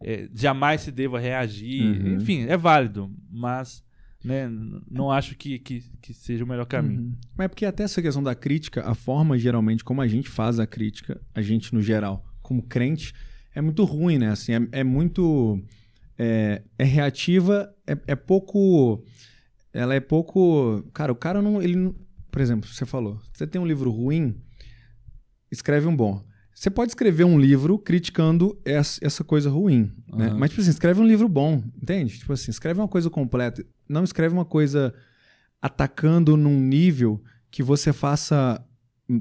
é, jamais se deva reagir. Uhum. Enfim, é válido, mas né, não acho que, que, que seja o melhor caminho. Uhum. Mas é porque até essa questão da crítica, a forma geralmente como a gente faz a crítica, a gente no geral, como crente, é muito ruim, né? Assim, é, é muito. É, é reativa, é, é pouco. Ela é pouco. Cara, o cara não. Ele, por exemplo, você falou, você tem um livro ruim, escreve um bom. Você pode escrever um livro criticando essa, essa coisa ruim, né? Aham. Mas, tipo assim, escreve um livro bom, entende? Tipo assim, escreve uma coisa completa. Não escreve uma coisa atacando num nível que você faça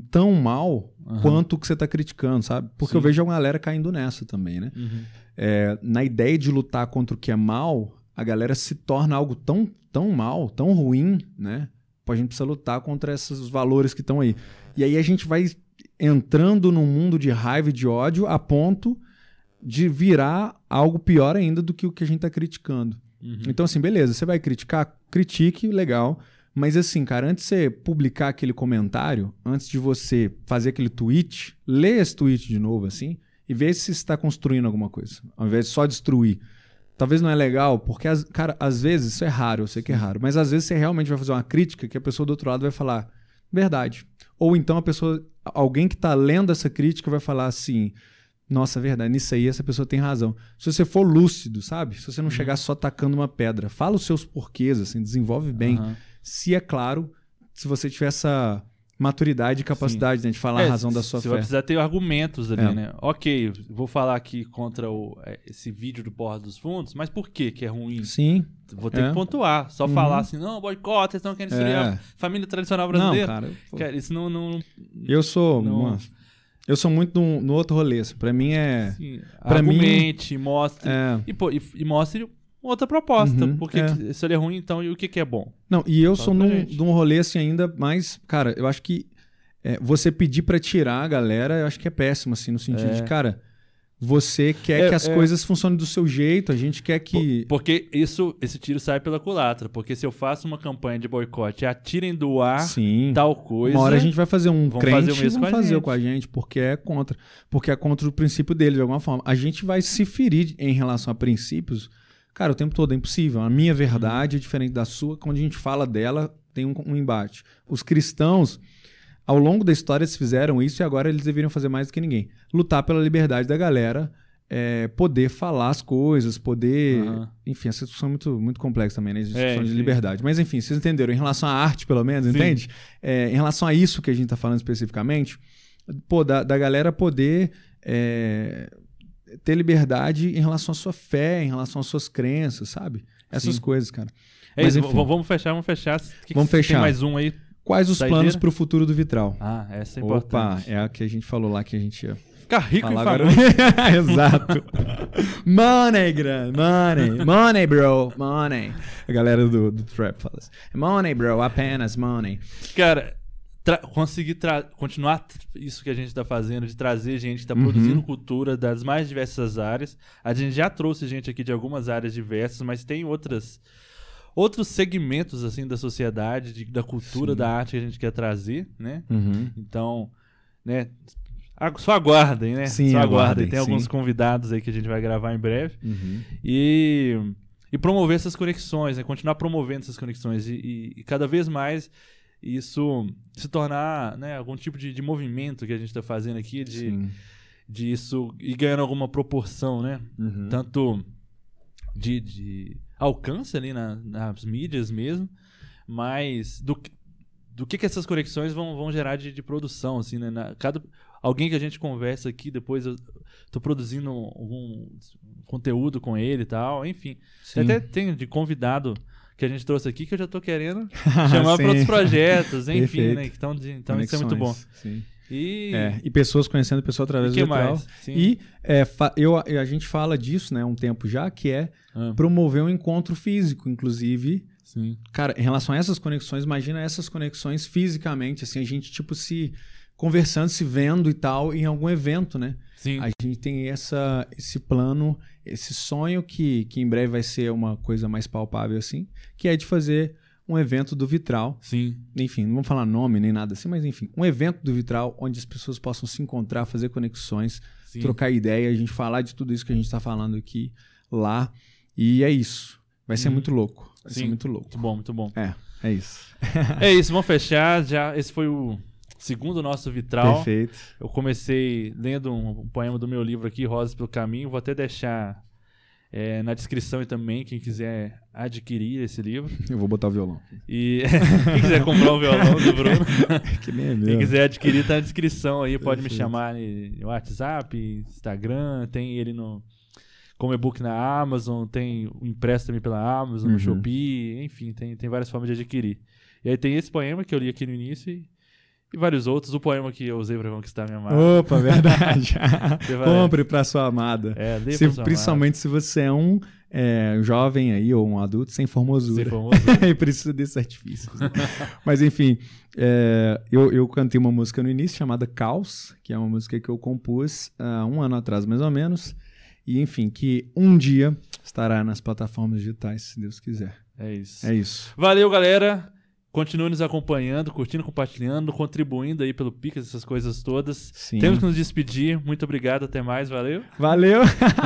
tão mal Aham. quanto o que você tá criticando, sabe? Porque eu Sim. vejo uma galera caindo nessa também, né? Uhum. É, na ideia de lutar contra o que é mal, a galera se torna algo tão, tão mal, tão ruim, né? A gente precisa lutar contra esses valores que estão aí. E aí a gente vai entrando num mundo de raiva e de ódio a ponto de virar algo pior ainda do que o que a gente tá criticando. Uhum. Então, assim, beleza, você vai criticar, critique, legal. Mas assim, cara, antes de você publicar aquele comentário, antes de você fazer aquele tweet, lê esse tweet de novo, assim, e vê se está construindo alguma coisa, ao invés de só destruir. Talvez não é legal, porque, as- cara, às vezes, isso é raro, eu sei que é raro, mas às vezes você realmente vai fazer uma crítica que a pessoa do outro lado vai falar, verdade. Ou então a pessoa, alguém que tá lendo essa crítica vai falar assim, nossa, é verdade, nisso aí essa pessoa tem razão. Se você for lúcido, sabe? Se você não chegar só tacando uma pedra, fala os seus porquês, assim, desenvolve bem. Aham. Se é claro, se você tiver essa maturidade e capacidade né, de falar É, a razão da sua Você vai fé. precisar ter argumentos ali, É. né? Ok, vou falar aqui contra o, é, esse vídeo do Porra dos Fundos, mas por que que é ruim? Sim. Vou ter É. que pontuar. Só Uhum. falar assim, não, boicota, estão querendo destruir É. a família tradicional Não, brasileira. cara. pô, Cara, isso não... não eu sou. Não. mano, eu sou muito no, no outro rolê. assim, Pra mim é. assim, pra mim- argumente, mostre... é E, pô, e, e mostre outra proposta. Uhum, porque é. se ele é ruim, então, e o que que é bom? Não, e eu Fala sou num, gente. de um rolê assim ainda mais. Cara, eu acho que é, você pedir pra tirar a galera, eu acho que é péssimo, assim, no sentido É. de, cara, você quer É, que as é. coisas funcionem do seu jeito, a gente quer que. Porque isso, esse tiro sai pela culatra. Porque se eu faço uma campanha de boicote, atirem do ar Sim. tal coisa... Uma hora a gente vai fazer um crente fazer o mesmo vão com fazer gente. com a gente, porque é contra. Porque é contra o princípio dele, de alguma forma. A gente vai se ferir em relação a princípios, cara, o tempo todo é impossível. A minha verdade é diferente da sua, quando a gente fala dela, tem um, um embate. Os cristãos, ao longo da história, eles fizeram isso e agora eles deveriam fazer mais do que ninguém. Lutar pela liberdade da galera. é, poder falar as coisas, poder. Aham. Enfim, essa discussão é muito, muito complexa também, né? A discussão É, de liberdade. Mas enfim, vocês entenderam. Em relação à arte, pelo menos, Sim. entende? É, em relação a isso que a gente tá falando especificamente, pô, da, da galera poder é, ter liberdade em relação à sua fé, em relação às suas crenças, sabe? Essas Sim. coisas, cara. É Mas, isso, enfim. vamos fechar, vamos fechar. Que que Vamos tem fechar. mais um aí. Quais os Saideira? planos pro futuro do Vitral? Ah, essa é Opa, importante. é a que a gente falou lá que a gente ia Ficar rico falar e agora. famoso. Exato. money, gran, money, money, bro, money. A galera do, do trap fala assim. Money, bro, apenas money. Cara, tra- conseguir tra- continuar isso que a gente tá fazendo, de trazer gente que tá Uhum. produzindo cultura das mais diversas áreas. A gente já trouxe gente aqui de algumas áreas diversas, mas tem outras outros segmentos assim da sociedade, de- da cultura, Sim. da arte que a gente quer trazer, né? Uhum. Então, né, só aguardem, né? Sim, só aguardem. aguardem, Tem sim. alguns convidados aí que a gente vai gravar em breve. Uhum. E, e promover essas conexões, né? continuar promovendo essas conexões e, e- e cada vez mais isso se tornar né, algum tipo de, de movimento que a gente está fazendo aqui, de, Sim. de isso ir ganhando alguma proporção, né? Uhum. Tanto de, de alcance ali na- nas mídias mesmo, mas do, que- do que, que essas conexões vão, vão gerar de, de produção, assim, né? Na- cada, alguém que a gente conversa aqui, depois eu tô produzindo algum conteúdo com ele e tal, enfim. Até tem de convidado que a gente trouxe aqui que eu já tô querendo chamar para outros projetos, enfim, né? Então, então isso é muito bom. Conexões, Sim. E, É, e pessoas conhecendo pessoas através do? Sim. E é, eu, a gente fala disso né, um tempo já, que é Ah, promover um encontro físico, inclusive. sim. Cara, em relação a essas conexões, imagina essas conexões fisicamente, assim, a gente, tipo, se conversando, se vendo e tal, em algum evento, né? Sim. A gente tem essa, esse plano, esse sonho que, que em breve vai ser uma coisa mais palpável, assim, que é de fazer um evento do Vitral. Sim. Enfim, não vamos falar nome nem nada assim, mas enfim, um evento do Vitral onde as pessoas possam se encontrar, fazer conexões, Sim. trocar ideia, a gente falar de tudo isso que a gente está falando aqui lá. E é isso. Vai ser Uhum. muito louco. Vai Sim. ser muito louco. Muito bom, muito bom. É, é isso. É isso, vamos fechar. Já, esse foi o segundo nosso vitral. Perfeito. Eu comecei lendo um, um poema do meu livro aqui, Rosas pelo Caminho. Vou até deixar é, na descrição e também, quem quiser adquirir esse livro. Eu vou botar o violão. E quem quiser comprar o violão do Bruno, que nem é quem meu. quiser adquirir, tá na descrição aí. Pode me Perfeito. chamar no WhatsApp, Instagram, tem ele no. Como e-book na Amazon, tem o impresso também pela Amazon, Uhum. no Shopee, enfim, tem, tem várias formas de adquirir. E aí tem esse poema que eu li aqui no início e, e vários outros. O poema que eu usei pra conquistar minha amada. Opa, verdade. Compre pra sua amada. É, Se- sua principalmente se você é um é, jovem aí ou um adulto sem amada. formosura. Ser famoso. e precisa desses artifícios. né? Mas enfim, é, eu, eu cantei uma música no início chamada Caos, que é uma música que eu compus há um ano atrás, mais ou menos. E enfim, que um dia estará nas plataformas digitais, se Deus quiser. É isso. É isso. Valeu, galera. Continue nos acompanhando, curtindo, compartilhando, contribuindo aí pelo Pix, essas coisas todas. Sim. Temos que nos despedir. Muito obrigado, até mais, valeu. Valeu!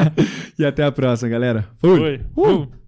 e até a próxima, galera. Fui! Uh! Fui.